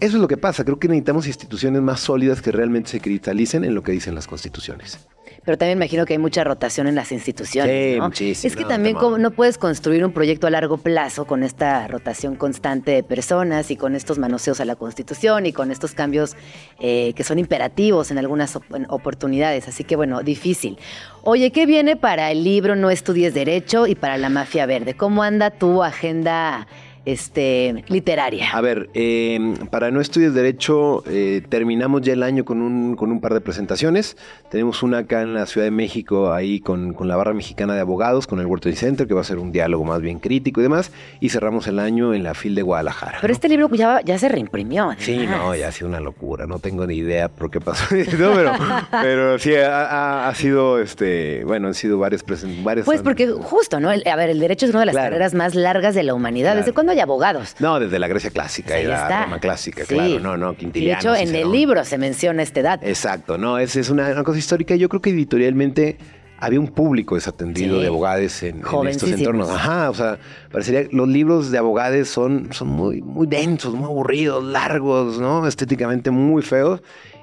Eso es lo que pasa. Creo que necesitamos instituciones más sólidas que realmente se cristalicen en lo que dicen las constituciones pero también imagino que hay mucha rotación en las instituciones. Sí, muchísimo. Es que también como no puedes construir un proyecto a largo plazo con esta rotación constante de personas y con estos manoseos a la Constitución y con estos cambios eh, que son imperativos en algunas oportunidades. Así que bueno, difícil. Oye, ¿qué viene para el libro No estudies derecho y para la mafia verde? ¿Cómo anda tu agenda? Este, literaria? A ver, em, para No Estudios Derecho eh, terminamos ya el año con un, con un par de presentaciones. Tenemos una acá en la Ciudad de México, ahí con, la barra mexicana de abogados, con el World Center, que va a ser un diálogo más bien crítico y demás. Y cerramos el año en la FIL de Guadalajara. Pero este libro ya, ya se reimprimió. Sí, no, ya ha sido una locura. No tengo ni idea por qué pasó. pero, pero sí, ha, sido, este, bueno, han sido varios presentaciones. Pues porque justo, ¿no? a ver, el derecho es una de las carreras más largas de la humanidad. ¿Desde cuándo abogados. No, desde la Grecia clásica y la Roma clásica, claro. No, no, Quintiliano. De hecho, en el libro se menciona esta edad. Exacto, no, es, es una, cosa histórica. Yo creo que editorialmente había un público desatendido de abogados en, estos entornos. Ajá, o sea, parecería que los libros de abogados son, son muy, muy densos, muy aburridos, largos, ¿no? Estéticamente muy feos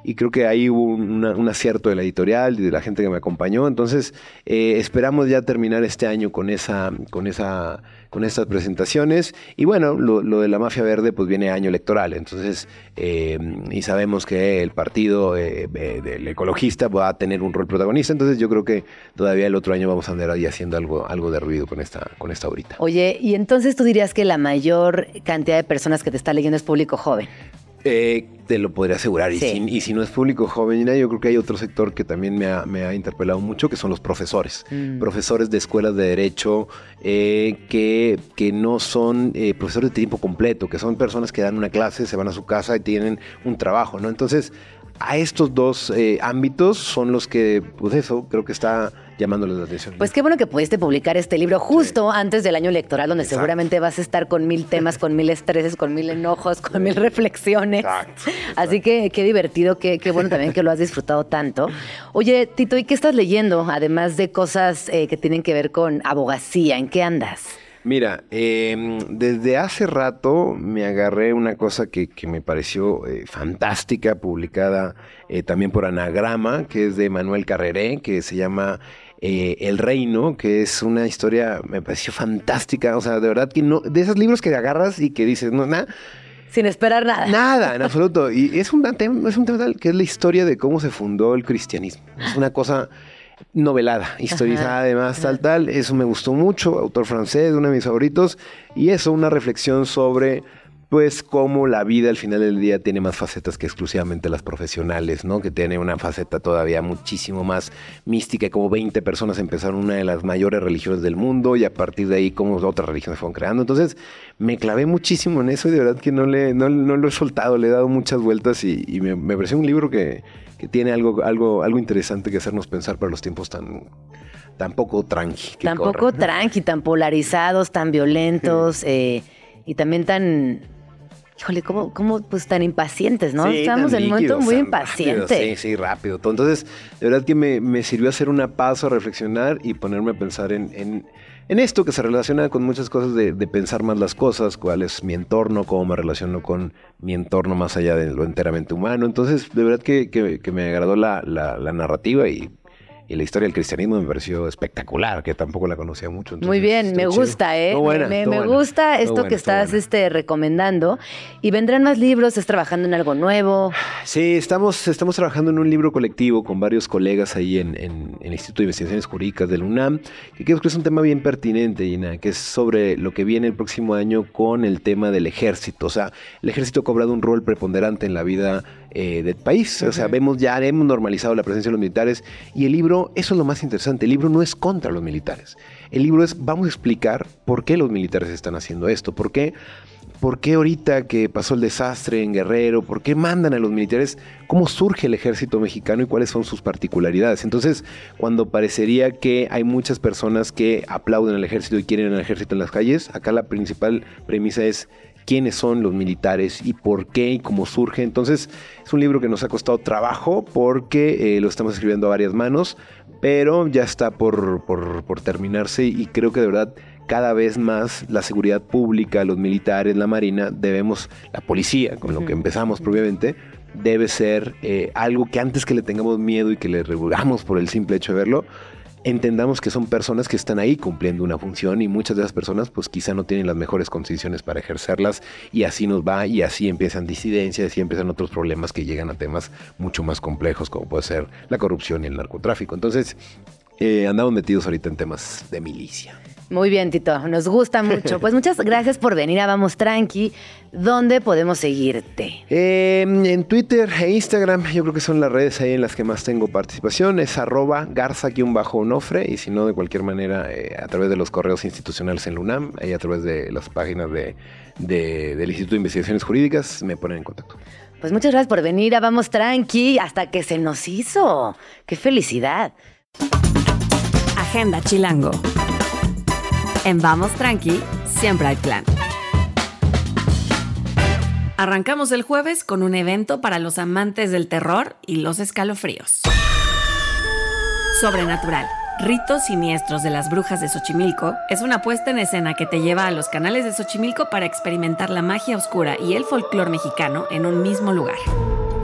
y creo que ahí hubo un acierto de la editorial y de la gente que me acompañó. Entonces, eh, esperamos ya terminar este año con esa, con esa, con estas presentaciones. Y bueno, lo, de la mafia verde, pues viene año electoral. Entonces, eh, y sabemos que el partido eh, del ecologista va a tener un rol protagonista. Entonces, yo creo que todavía el otro año vamos a andar ahí haciendo algo, algo de ruido con esta, con esta ahorita. Oye, y entonces tú dirías que la mayor cantidad de personas que te está leyendo es público joven. Eh, te lo podría asegurar. Y, si, no es público joven, yo creo que hay otro sector que también me ha, interpelado mucho, que son los profesores. Mm. Profesores de escuelas de derecho eh, que, que no son eh, profesores de tiempo completo, que son personas que dan una clase, se van a su casa y tienen un trabajo, ¿no? Entonces, a estos dos eh, ámbitos son los que, pues eso, creo que está llamándoles la atención. Pues qué bueno que pudiste publicar este libro justo antes del año electoral, donde seguramente vas a estar con mil temas, con mil estreses, con mil enojos, con mil reflexiones. Exacto, Así que qué divertido, qué, qué, bueno también que lo has disfrutado tanto. Oye, Tito, ¿y qué estás leyendo? Además de cosas eh, que tienen que ver con abogacía, ¿en qué andas? Mira, em, desde hace rato me agarré una cosa que, me pareció eh, fantástica, publicada eh, también por Anagrama, que es de Manuel Carreré, que se llama eh, El Reino, que es una historia, me pareció fantástica. O sea, de verdad que no, de esos libros que agarras y que dices, no, nada. Sin esperar nada. Nada, en absoluto. Y es un tema, es un tema tal que es la historia de cómo se fundó el cristianismo. Es una cosa novelada, historizada además, tal, tal. Eso me gustó mucho, autor francés, uno de mis favoritos. Y eso, una reflexión sobre pues cómo la vida al final del día tiene más facetas que exclusivamente las profesionales, ¿no? Que tiene una faceta todavía muchísimo más mística, como 20 personas empezaron una de las mayores religiones del mundo y a partir de ahí cómo otras religiones fueron creando. Entonces me clavé muchísimo en eso y de verdad que no, le, no, lo he soltado, le he dado muchas vueltas y, me, me, pareció un libro que, que, tiene algo, algo, algo interesante que hacernos pensar para los tiempos tan tan poco tranqui. Tan poco tranqui, tan polarizados, tan violentos eh, y también tan híjole, ¿cómo, cómo pues tan impacientes, no? Estamos en un momento muy impaciente. sí, sí, rápido. Entonces, de verdad que me, me, sirvió hacer una pausa, a reflexionar y ponerme a pensar en, en, en esto que se relaciona con muchas cosas de, de, pensar más las cosas, cuál es mi entorno, cómo me relaciono con mi entorno más allá de lo enteramente humano. Entonces, de verdad que, que, que me agradó la, la, la narrativa y y la historia del cristianismo me pareció espectacular, que tampoco la conocía mucho. Muy bien, me gusta, ¿eh? me, gusta esto que estás este, recomendando. Y vendrán más libros, estás trabajando en algo nuevo. Sí, estamos, estamos trabajando en un libro colectivo con varios colegas ahí en, en, el Instituto de Investigaciones Jurídicas del UNAM, que creo que es un tema bien pertinente, Gina, que es sobre lo que viene el próximo año con el tema del ejército. O sea, el ejército ha cobrado un rol preponderante en la vida eh, del país. O sea, vemos ya, hemos normalizado la presencia de los militares y el libro, eso es lo más interesante, el libro no es contra los militares. El libro es, vamos a explicar por qué los militares están haciendo esto, por qué... ¿Por qué ahorita que pasó el desastre en Guerrero? ¿Por qué mandan a los militares? ¿Cómo surge el ejército mexicano y cuáles son sus particularidades? Entonces, cuando parecería que hay muchas personas que aplauden al ejército y quieren al ejército en las calles, acá la principal premisa es quiénes son los militares y por qué y cómo surge. Entonces es un libro que nos ha costado trabajo porque eh, lo estamos escribiendo a varias manos, pero ya está por, por, terminarse y creo que de verdad cada vez más la seguridad pública, los militares, la marina, debemos, la policía, con lo que empezamos propiamente, debe ser eh, algo que antes que le tengamos miedo y que le regulamos por el simple hecho de verlo, entendamos que son personas que están ahí cumpliendo una función y muchas de esas personas pues quizá no tienen las mejores condiciones para ejercerlas y así nos va y así empiezan disidencias y empiezan otros problemas que llegan a temas mucho más complejos como puede ser la corrupción y el narcotráfico. Entonces eh, andamos metidos ahorita en temas de milicia. Muy bien, Tito, nos gusta mucho. Pues muchas gracias por venir a Vamos Tranqui. ¿Dónde podemos seguirte? Em, en Twitter e Instagram, yo creo que son las redes ahí en las que más tengo participación. Es arroba garza-onofre y si no, de cualquier manera, eh, a través de los correos institucionales en LUNAM, ahí a través de las páginas de, del Instituto de Investigaciones Jurídicas, me ponen en contacto. Pues muchas gracias por venir a Vamos Tranqui hasta que se nos hizo. ¡Qué felicidad! Agenda Chilango. En Vamos Tranqui, siempre hay plan. Arrancamos el jueves con un evento para los amantes del terror y los escalofríos. Sobrenatural. Ritos Siniestros de las Brujas de Xochimilco es una puesta en escena que te lleva a los canales de Xochimilco para experimentar la magia oscura y el folclore mexicano en un mismo lugar.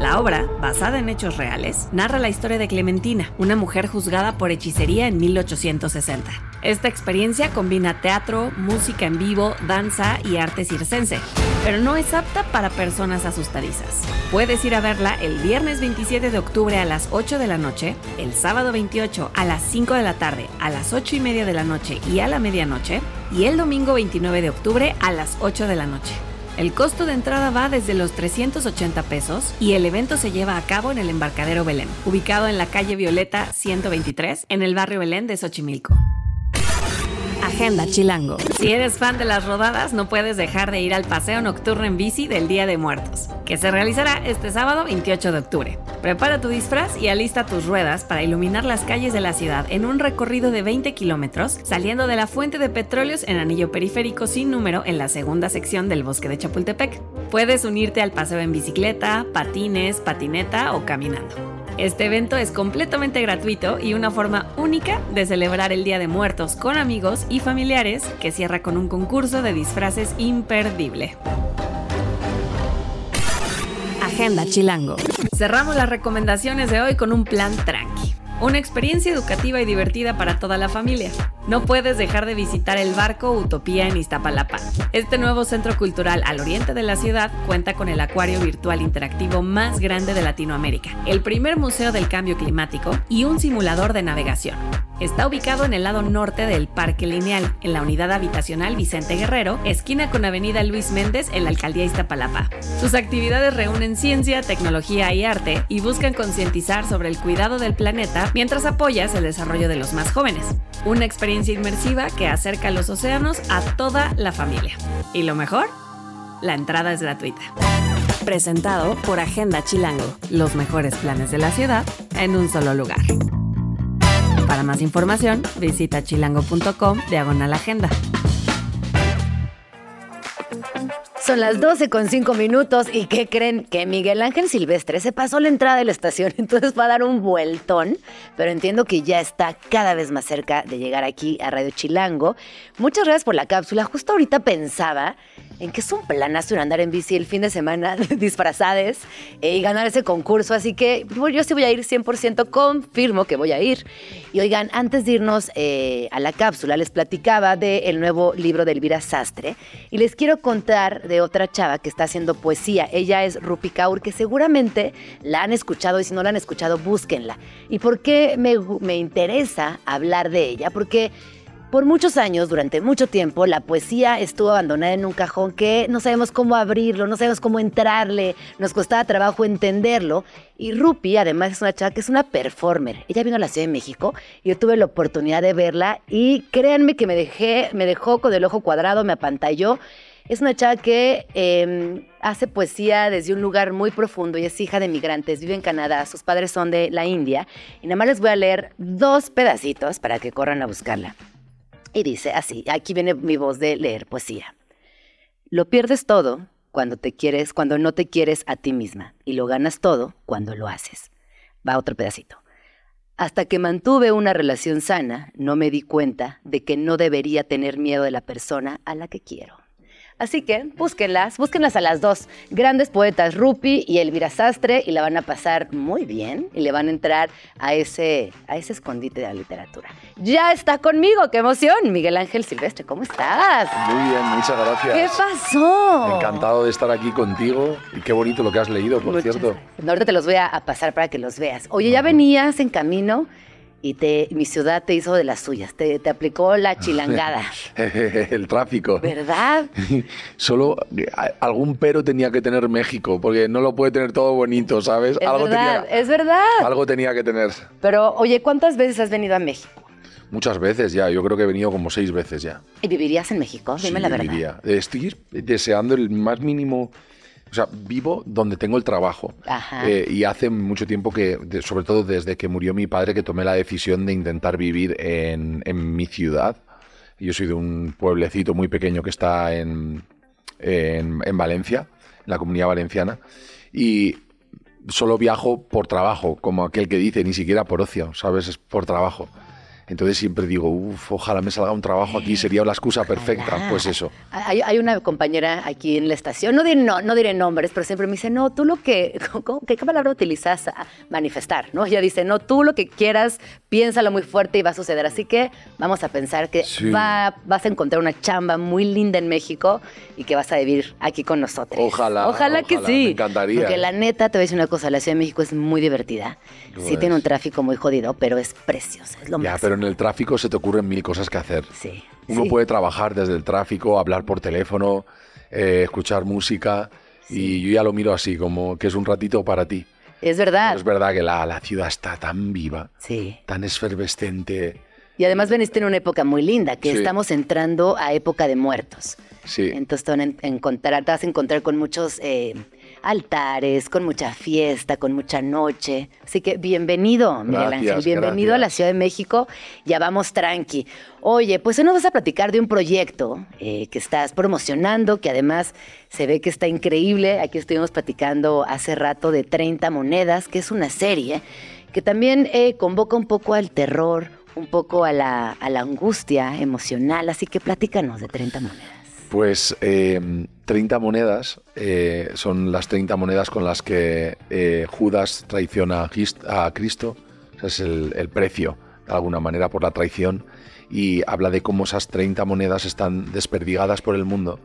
La obra, basada en hechos reales, narra la historia de Clementina, una mujer juzgada por hechicería en 1860. Esta experiencia combina teatro, música en vivo, danza y arte circense, pero no es apta para personas asustadizas. Puedes ir a verla el viernes 27 de octubre a las 8 de la noche, el sábado 28 a las 5 de la tarde, a las 8 y media de la noche y a la medianoche, y el domingo 29 de octubre a las 8 de la noche. El costo de entrada va desde los 380 pesos y el evento se lleva a cabo en el embarcadero Belén, ubicado en la calle Violeta 123, en el barrio Belén de Xochimilco. Agenda Chilango. Si eres fan de las rodadas, no puedes dejar de ir al paseo nocturno en bici del Día de Muertos, que se realizará este sábado 28 de octubre. Prepara tu disfraz y alista tus ruedas para iluminar las calles de la ciudad en un recorrido de 20 kilómetros, saliendo de la fuente de petróleos en anillo periférico sin número en la segunda sección del bosque de Chapultepec. Puedes unirte al paseo en bicicleta, patines, patineta o caminando. Este evento es completamente gratuito y una forma única de celebrar el Día de Muertos con amigos y familiares que cierra con un concurso de disfraces imperdible. Agenda Chilango. Cerramos las recomendaciones de hoy con un plan tranqui. una experiencia educativa y divertida para toda la familia. No puedes dejar de visitar el barco Utopía en Iztapalapa. Este nuevo centro cultural al oriente de la ciudad cuenta con el acuario virtual interactivo más grande de Latinoamérica, el primer museo del cambio climático y un simulador de navegación. Está ubicado en el lado norte del Parque Lineal, en la unidad habitacional Vicente Guerrero, esquina con Avenida Luis Méndez en la alcaldía Iztapalapa. Sus actividades reúnen ciencia, tecnología y arte y buscan concientizar sobre el cuidado del planeta mientras apoyas el desarrollo de los más jóvenes. Una experiencia inmersiva que acerca los océanos a toda la familia. Y lo mejor, la entrada es gratuita. Presentado por Agenda Chilango, los mejores planes de la ciudad en un solo lugar. Para más información, visita chilango.com diagonal agenda. Son las 12 con 5 minutos y ¿qué creen? Que Miguel Ángel Silvestre se pasó la entrada de la estación, entonces va a dar un vueltón, pero entiendo que ya está cada vez más cerca de llegar aquí a Radio Chilango. Muchas gracias por la cápsula. Justo ahorita pensaba en que es un planazo andar en bici el fin de semana disfrazades eh, y ganar ese concurso, así que yo sí voy a ir 100%, confirmo que voy a ir. Y oigan, antes de irnos eh, a la cápsula, les platicaba del nuevo libro de Elvira Sastre y les quiero contar de otra chava que está haciendo poesía. Ella es Rupi Kaur, que seguramente la han escuchado y si no la han escuchado, búsquenla. ¿Y por qué me, me interesa hablar de ella? Porque por muchos años, durante mucho tiempo, la poesía estuvo abandonada en un cajón que no sabemos cómo abrirlo, no sabemos cómo entrarle, nos costaba trabajo entenderlo. Y Rupi, además, es una chava que es una performer. Ella vino a la Ciudad de México y yo tuve la oportunidad de verla y créanme que me, dejó con el ojo cuadrado, me apantalló. Es una chava que em, hace poesía desde un lugar muy profundo y es hija de migrantes, vive en Canadá, sus padres son de la India. Y nada más les voy a leer dos pedacitos para que corran a buscarla. Y dice así, aquí viene mi voz de leer poesía. Lo pierdes todo cuando te quieres, cuando no te quieres a ti misma, y lo ganas todo cuando lo haces. Va otro pedacito. Hasta que mantuve una relación sana, no me di cuenta de que no debería tener miedo de la persona a la que quiero. Así que búsquenlas, búsquenlas a las dos. Grandes poetas, Rupi y Elvira Sastre, y la van a pasar muy bien y le van a entrar a ese, a ese escondite de la literatura. Ya está conmigo, qué emoción. Miguel Ángel Silvestre, ¿cómo estás? Muy bien, muchas gracias. ¿Qué pasó? Encantado de estar aquí contigo y qué bonito lo que has leído, por Muchas cierto. gracias. Ahorita te los voy a, a pasar para que los veas. Oye, ya venías en camino y te, mi ciudad te hizo de las suyas, te, te aplicó la chilangada, El tráfico. ¿verdad? Solo algún pero tenía que tener México, porque no lo puede tener todo bonito, ¿sabes? Es verdad, tenía, es verdad. algo tenía que tener. Pero, oye, ¿cuántas veces has venido a México? Muchas veces ya, yo creo que he venido como seis veces ya. ¿Y vivirías en México? Dime Sí, la verdad. viviría. Estoy deseando el más mínimo. O sea, vivo donde tengo el trabajo. Ajá. Eh, y hace mucho tiempo que, de- sobre todo desde que murió mi padre, que tomé la decisión de intentar vivir en, en mi ciudad. Yo soy de un pueblecito muy pequeño que está en, en, en Valencia, en la comunidad valenciana. Y solo viajo por trabajo, como aquel que dice, ni siquiera por ocio, ¿sabes? Es por trabajo. Entonces siempre digo, uff, ojalá me salga un trabajo aquí, sería la excusa perfecta. Ojalá. Pues eso. Hay, hay una compañera aquí en la estación, no diré, no, no diré nombres, pero siempre me dice, no, tú lo que, ¿cómo- ¿qué palabra utilizas? Manifestar, ¿no? Ella dice, no, tú lo que quieras, piénsalo muy fuerte y va a suceder. Así que vamos a pensar que Sí. va- vas a encontrar una chamba muy linda en México y que vas a vivir aquí con nosotros. Ojalá, Ojalá que ojalá, sí. me encantaría. Porque la neta, te voy a decir una cosa, la Ciudad de México es muy divertida. Sí es. tiene un tráfico muy jodido, pero es preciosa, es lo Ya, máximo. pero en el tráfico se te ocurren mil cosas que hacer. Sí. Uno sí. puede trabajar desde el tráfico, hablar por teléfono, eh, escuchar música. Y yo ya lo miro así, como que es un ratito para ti. Es verdad. Pero es verdad que la, la ciudad está tan viva, tan efervescente. Y además veniste en una época muy linda, que estamos entrando a época de muertos. Sí. Entonces te, van a en- encontrar, te vas a encontrar con muchos eh, altares, con mucha fiesta, con mucha noche. Así que bienvenido, Miguel Gracias, Ángel. Bienvenido a la. Ciudad de México. Ya vamos tranqui. Oye, pues hoy nos vas a platicar de un proyecto eh, que estás promocionando, que además se ve que está increíble. Aquí estuvimos platicando hace rato de 30 monedas, que es una serie que también eh, convoca un poco al terror, un poco a la, a la angustia emocional. Así que platícanos de 30 monedas. Pues eh, 30 monedas eh, son las 30 monedas con las que eh, Judas traiciona a Crist- a Cristo. es el, el precio, de alguna manera, por la traición. Y habla de cómo esas 30 monedas están desperdigadas por el mundo.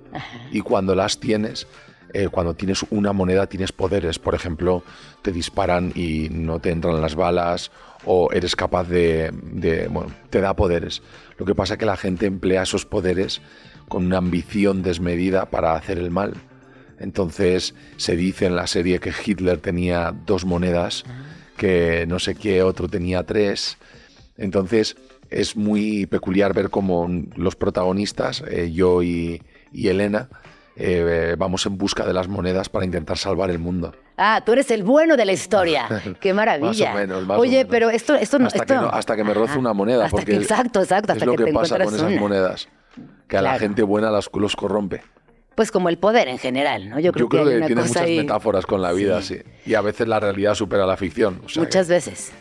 Y cuando las tienes, eh, cuando tienes una moneda tienes poderes. Por ejemplo, te disparan y no te entran las balas o eres capaz de, de- bueno, te da poderes. Lo que pasa es que la gente emplea esos poderes con una ambición desmedida para hacer el mal. Entonces se dice en la serie que Hitler tenía dos monedas, que no sé qué otro tenía tres. Entonces es muy peculiar ver cómo los protagonistas, eh, yo y, y Elena, eh, vamos en busca de las monedas para intentar salvar el mundo. Ah, tú eres el bueno de la historia. Qué maravilla. Más o menos, más o Oye, menos. pero esto, esto no. hasta, esto- que no- hasta que me roce Ajá. una moneda. Hasta porque que- exacto, exacto, es hasta lo que que, te pasa con esas una. monedas. Que a la gente buena las, los corrompe. Pues como el poder en general, ¿no? Yo creo, Yo creo hay que una tiene muchas ahí. metáforas con la vida, sí. Y a veces la realidad supera la ficción. o sea que- Muchas veces.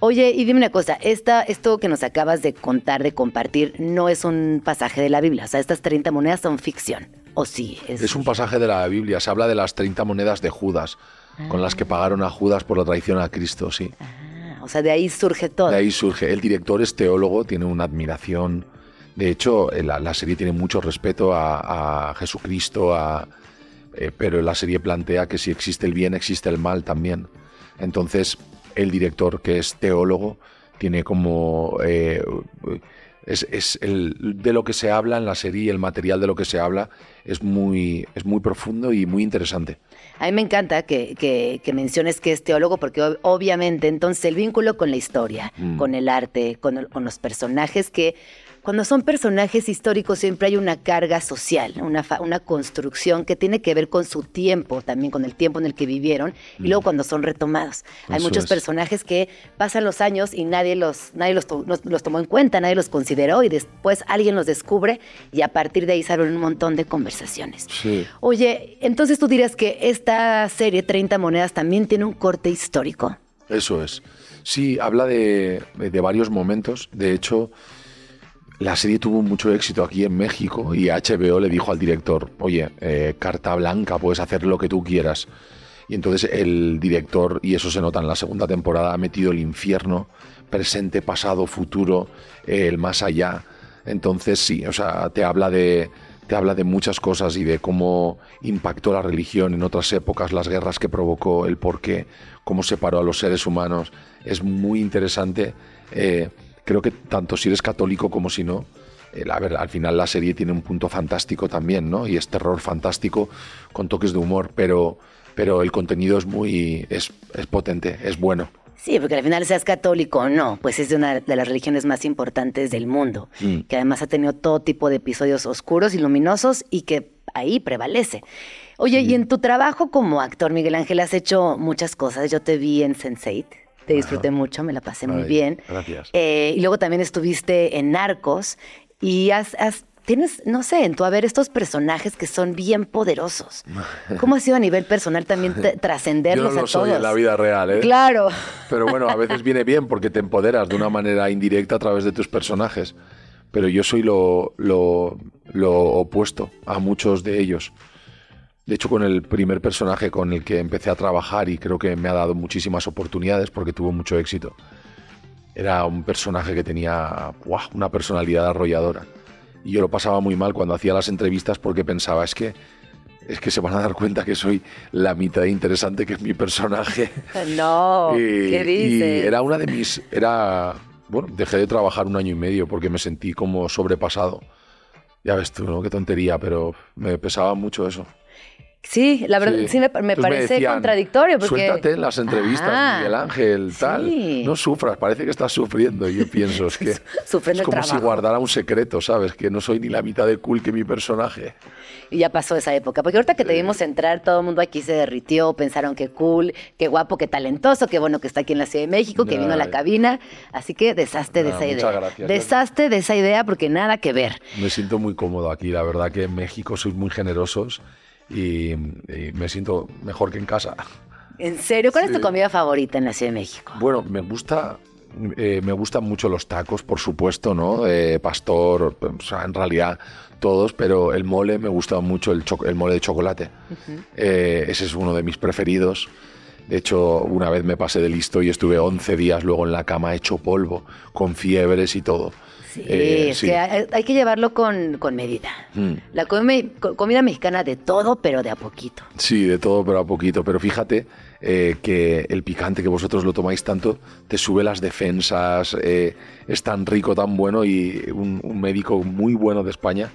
Oye, y dime una cosa, esta, esto que nos acabas de contar, de compartir, no es un pasaje de la Biblia. O sea, estas 30 monedas son ficción. ¿O sí? Es un pasaje de la Biblia. Se habla de las 30 monedas de Judas, con las que pagaron a Judas por la traición a Cristo, sí. Ah, o sea, de ahí surge todo. De ahí surge. El director es teólogo, tiene una admiración. De hecho, eh, la, la serie tiene mucho respeto a, a Jesucristo, a, eh, pero la serie plantea que si existe el bien, existe el mal también. Entonces, el director, que es teólogo, tiene como... eh, es, es el, de lo que se habla en la serie, el material de lo que se habla, es muy, es muy profundo y muy interesante. A mí me encanta que, que- que menciones que es teólogo porque ob- obviamente entonces el vínculo con la historia, Mm. con el arte, con, el- con los personajes que cuando son personajes históricos siempre hay una carga social, una, una construcción que tiene que ver con su tiempo, también con el tiempo en el que vivieron y luego cuando son retomados. Hay Mm. Muchos es. personajes que pasan los años y nadie los, nadie los, to- los- los tomó en cuenta, nadie los consideró y después alguien los descubre y a partir de ahí se abren un montón de conversaciones. Sí. Oye, entonces tú dirías que esta serie 30 monedas también tiene un corte histórico. Eso es. Sí, habla de, de varios momentos. De hecho, la serie tuvo mucho éxito aquí en México y HBO le dijo al director, oye, eh, carta blanca, puedes hacer lo que tú quieras. Y entonces el director, y eso se nota en la segunda temporada, ha metido el infierno, presente, pasado, futuro, el más allá. Entonces sí, o sea, te habla de te habla de muchas cosas y de cómo impactó la religión en otras épocas, las guerras que provocó, el por qué, cómo separó a los seres humanos. Es muy interesante. Eh, creo que tanto si eres católico como si no, eh, a ver, al final la serie tiene un punto fantástico también, ¿no? Y es terror fantástico con toques de humor, pero, pero el contenido es muy, es, es potente, es bueno. Sí, porque al final seas católico o no, pues es de una de las religiones más importantes del mundo, Mm. que además ha tenido todo tipo de episodios oscuros y luminosos y que ahí prevalece. Oye, y en tu trabajo como actor, Miguel Ángel, has hecho muchas cosas. Yo te vi en Sense8, te disfruté mucho, me la pasé muy bien. Gracias. Eh, y luego también estuviste en Narcos y has, has- tienes, no sé, en tu haber estos personajes que son bien poderosos. ¿Cómo ha sido a nivel personal también Yo trascenderlos no lo a soy todos? en la vida real, ¿eh? Claro. Pero bueno, a veces viene bien porque te empoderas de una manera indirecta a través de tus personajes. Pero yo soy lo, lo, lo opuesto a muchos de ellos. De hecho, con el primer personaje con el que empecé a trabajar y creo que me ha dado muchísimas oportunidades porque tuvo mucho éxito, era un personaje que tenía ¡buah! una personalidad arrolladora. Y yo lo pasaba muy mal cuando hacía las entrevistas porque pensaba, es que, es que se van a dar cuenta que soy la mitad interesante que es mi personaje. No, Y- ¿qué dices? Y era una de mis. Era. Bueno, dejé de trabajar un año y medio porque me sentí como sobrepasado. Ya ves tú, ¿no? Qué tontería, pero me pesaba mucho eso. Sí, la verdad, sí, me, me Entonces parece decían, contradictorio porque... Suéltate en las entrevistas, Ah, Miguel Ángel, tal. sí. No sufras, parece que estás sufriendo. Y yo pienso, es que. Sufriendo es el como si guardara un secreto, ¿sabes? Que no soy ni la mitad de cool que mi personaje. Y ya pasó esa época. Porque ahorita que te vimos entrar, todo el mundo aquí se derritió, pensaron que cool, qué guapo, qué talentoso, qué bueno que está aquí en la Ciudad de México, que vino a la cabina. Así que deshazte de Ah, esa muchas idea. gracias. Deshazte de esa idea porque nada que ver. Me siento muy cómodo aquí. La verdad que en México sois muy generosos y, y me siento mejor que en casa. En serio, ¿cuál es tu comida favorita en la Ciudad de México? Bueno, me gusta. eh, me gustan mucho los tacos, por supuesto, ¿no? Eh, pastor, o sea, en realidad todos, pero el mole me gusta mucho, el, cho- el mole de chocolate. Eh, ese es uno de mis preferidos. De hecho, una vez me pasé de listo y estuve 11 días luego en la cama hecho polvo, con fiebres y todo. Sí, Eh, es sí. que hay, hay que llevarlo con, con medida. Mm. La come- co- comida mexicana de todo, pero de a poquito. Sí, de todo, pero a poquito. Pero fíjate eh, que el picante que vosotros lo tomáis tanto te sube las defensas, eh, es tan rico, tan bueno y un, un médico muy bueno de España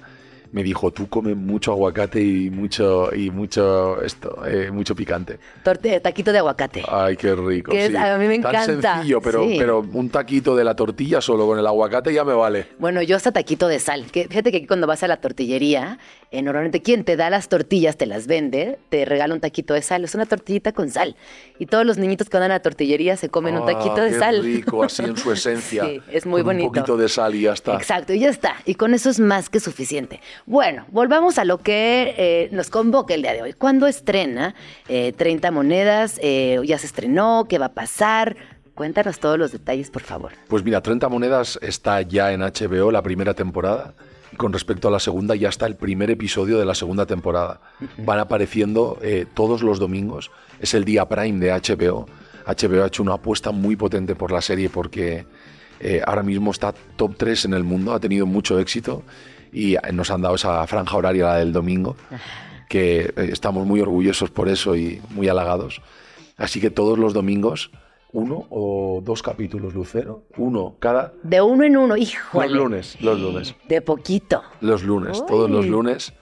me dijo, tú comes mucho aguacate y mucho y mucho esto, eh, mucho picante. Torte- taquito de aguacate. Ay, qué rico. Que es- a mí me Tan encanta, sencillo, pero, sí. pero un taquito de la tortilla solo con el aguacate ya me vale. Bueno, yo hasta taquito de sal. Que, fíjate que aquí cuando vas a la tortillería, eh, normalmente quien te da las tortillas, te las vende, te regala un taquito de sal. Es una tortillita con sal. Y todos los niñitos que van a la tortillería se comen un Ah, taquito de qué sal. rico, así en su esencia. Sí, es muy con bonito. Un poquito de sal y ya está. Exacto, y ya está. Y con eso es más que suficiente. Bueno, volvamos a lo que eh, nos convoca el día de hoy. ¿Cuándo estrena eh, 30 monedas? Eh, ¿Ya se estrenó? ¿Qué va a pasar? Cuéntanos todos los detalles, por favor. Pues mira, 30 monedas está ya en HBO la primera temporada. Con respecto a la segunda, ya está el primer episodio de la segunda temporada. Van apareciendo eh, todos los domingos. Es el día prime de HBO. HBO ha hecho una apuesta muy potente por la serie porque eh, ahora mismo está top 3 en el mundo, ha tenido mucho éxito y nos han dado esa franja horaria, la del domingo, que eh, estamos muy orgullosos por eso y muy halagados. Así que todos los domingos, uno o dos capítulos, Lucero, uno cada... De uno en uno, híjole. Los lunes, los lunes. De poquito. Los lunes, todos los Uy. lunes,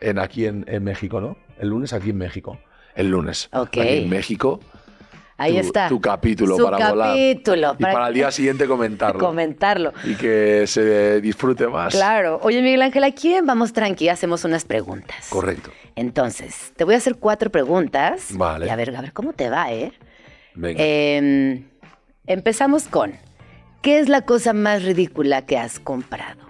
en, aquí en, en México, ¿no? El lunes aquí en México. El lunes. Ok. Aquí en México. Ahí tu- está. Tu capítulo Su para volar. capítulo, Y para- para el día siguiente comentarlo. Comentarlo. y que se disfrute más. Claro. Oye, Miguel Ángel, aquí Vamos Tranqui hacemos unas preguntas. Correcto. Entonces, te voy a hacer cuatro preguntas. Vale. Y a ver, a ver cómo te va, ¿eh? Venga. Eh, empezamos con, ¿qué es la cosa más ridícula que has comprado?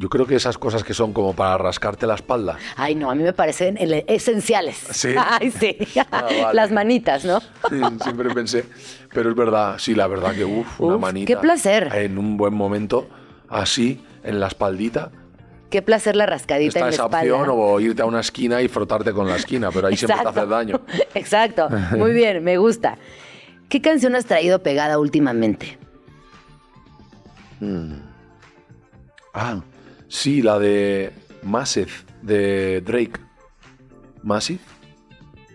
Yo creo que esas cosas que son como para rascarte la espalda. Ay, no, a mí me parecen esenciales. ¿Sí? Ay, sí. Ah, vale. Las manitas, ¿no? Sí, siempre pensé. Pero es verdad, sí, la verdad que uf, una Uf, manita. qué placer. En un buen momento, así, en la espaldita. Qué placer la rascadita Está en la esa espalda. opción o irte a una esquina y frotarte con la esquina, pero ahí siempre te hace daño. Exacto. Muy bien, me gusta. ¿Qué canción has traído pegada últimamente? Ah, sí, la de Massive, de Drake. ¿Massive?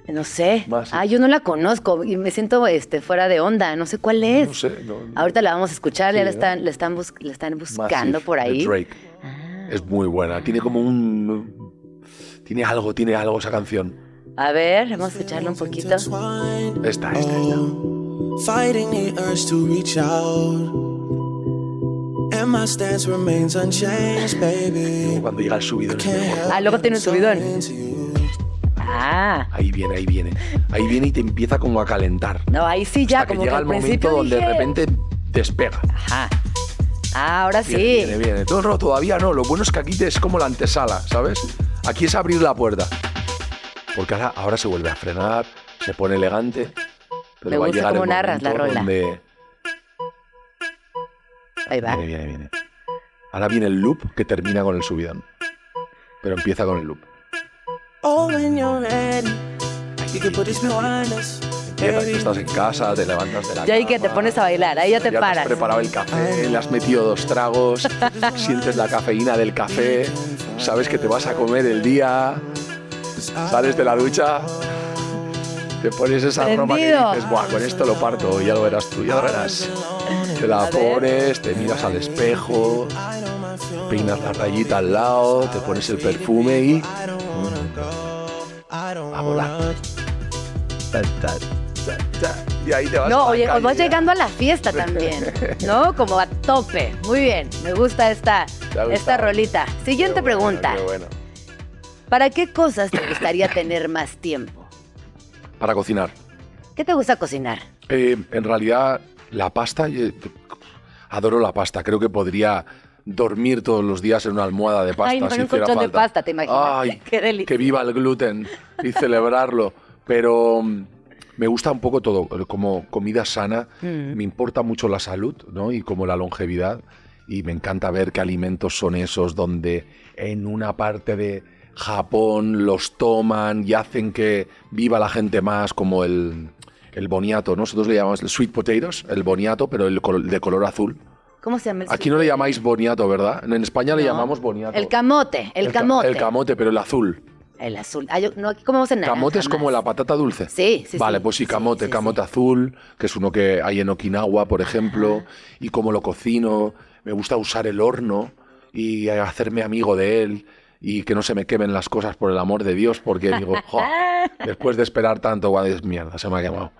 No sé. Ah, yo no la conozco y me siento este, fuera de onda. No sé cuál es. No sé. no- Ahorita la vamos a escuchar, ya la ¿no? están, la están, bus- la están buscando Massive, por de ahí. Drake. Ah. Es muy buena. Tiene como un. Tiene algo, tiene algo esa canción. A ver, vamos a escucharla un poquito. Esta, esta, esta. Fighting the urge to reach out. Cuando llega el subidón. Ah, luego tiene un subidón. Ah, Ahí viene, ahí viene. Ahí viene y te empieza como a calentar. no, ahí sí ya, Hasta que como que llega al el momento donde de repente despega. Ajá. Ah, ahora sí. Viene, viene, viene. Todo rato todavía no. Lo bueno es que aquí te- es como la antesala, ¿sabes? Aquí es abrir la puerta. Porque ahora, ahora se vuelve a frenar, se pone elegante. Pero Me va a gusta llegar cómo el narras la rola. donde- Ahí va. Viene, viene, viene. Ahora viene el loop que termina con el subidón. Pero empieza con el loop. Oh, when you're ready, you can put this behind us. Empieza, tú estás en casa, te levantas de la Ya ahí que te pones a bailar, ahí ya te ya paras. has preparado el café, le has metido dos tragos, sientes la cafeína del café, sabes que te vas a comer el día, sales de la ducha, te pones esa ropa que Prendido. dices, Buah, con esto lo parto, ya lo verás tú, ya lo verás. Te la pones, te miras al espejo, peinas la rayita al lado, te pones el perfume y a volar. Y ahí te vas a No, oye, calle vas llegando a la fiesta también, ¿no? Como a tope. Muy bien, me gusta esta, ¿Te ha esta rolita. Siguiente bueno, pregunta. bueno. ¿Para qué cosas te gustaría tener más tiempo? Para cocinar. ¿Qué te gusta cocinar? Eh, en realidad, la pasta, eh, adoro la pasta. Creo que podría dormir todos los días en una almohada de pasta. Ay, si un colchón de falta. pasta, ¿te imaginas? Ay, Qué delicia. que viva el gluten y celebrarlo. Pero mm, me gusta un poco todo, como comida sana. Mm. Me importa mucho la salud, ¿no? Y como la longevidad. Y me encanta ver qué alimentos son esos donde en una parte de, Japón los toman y hacen que viva la gente más como el, el boniato. Nosotros le llamamos el sweet potatoes, el boniato, pero el col- de color azul. ¿Cómo se llama el Aquí no le llamáis boniato, ¿verdad? En España le llamamos boniato. El camote, el, ca- camote. El camote, pero el azul. El azul. Ah, yo- no, aquí comemos en naranja Camote es como la patata dulce. Sí, sí, Vale, sí. pues sí, camote, sí, camote azul, que es uno que hay en Okinawa, por ejemplo, y cómo lo cocino. Me gusta usar el horno y hacerme amigo de él y que no se me quemen las cosas por el amor de Dios, porque digo, "Jo, después de esperar tanto, guau, es mierda, se me ha quemado.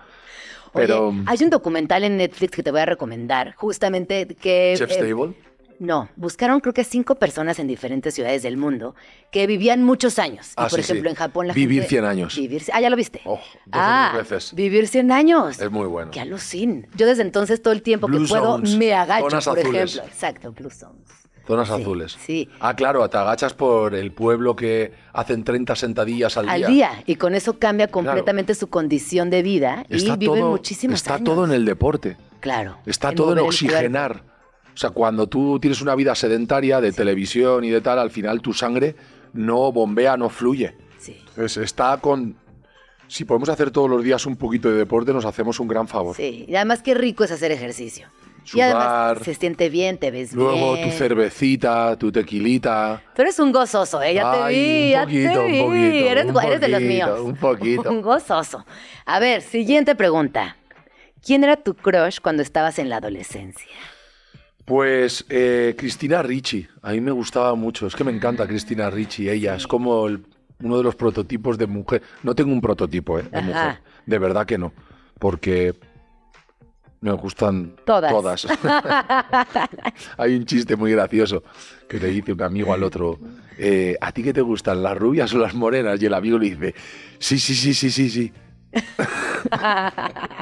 Oye, Pero, hay un documental en Netflix que te voy a recomendar, justamente que... Chef's eh, Table, No, buscaron creo que cinco personas en diferentes ciudades del mundo que vivían muchos años. Y Ah, por sí, sí. ejemplo, en Japón la Vivir gente... 100 años. Vivir... Ah, ya lo viste. Oh, ah, veces. vivir 100 años. es muy bueno. Qué alucin. Yo desde entonces todo el tiempo Blue que puedo zones, me agacho, por azules. ejemplo. Exacto, Blue Zones. Zonas Sí, azules. sí. Ah, claro, te agachas por el pueblo que hacen 30 sentadillas al, Al día. Y con eso cambia Claro. completamente su condición de vida Está y viven todo, muchísimos está años. todo en el deporte. Claro. Está en todo en oxigenar. O sea, cuando tú tienes una vida sedentaria de televisión y de tal, al final tu sangre no bombea, no fluye. Sí. Pues está con... Si podemos hacer todos los días un poquito de deporte, nos hacemos un gran favor. Sí, y además qué rico es hacer ejercicio. Y Sudar. además se siente bien, te ves Luego bien. tu cervecita, tu tequilita. Tú eres un gozoso, ¿eh? Ya te Ay, vi, un ya poquito, te un vi. poquito, eres, un eres de los poquito, míos. un poquito. un gozoso. A ver, siguiente pregunta. ¿Quién era tu crush cuando estabas en la adolescencia? Pues eh, Cristina Ricci, a mí me gustaba mucho, es que me encanta Cristina Ricci, ella es como el- uno de los prototipos de mujer. No tengo un prototipo eh, de Ajá. mujer, de verdad que no, porque me gustan Todas. Hay un chiste muy gracioso que le dice un amigo al otro, eh, ¿a ti qué te gustan, las rubias o las morenas? Y el amigo le dice, sí, sí, sí, sí, sí, sí.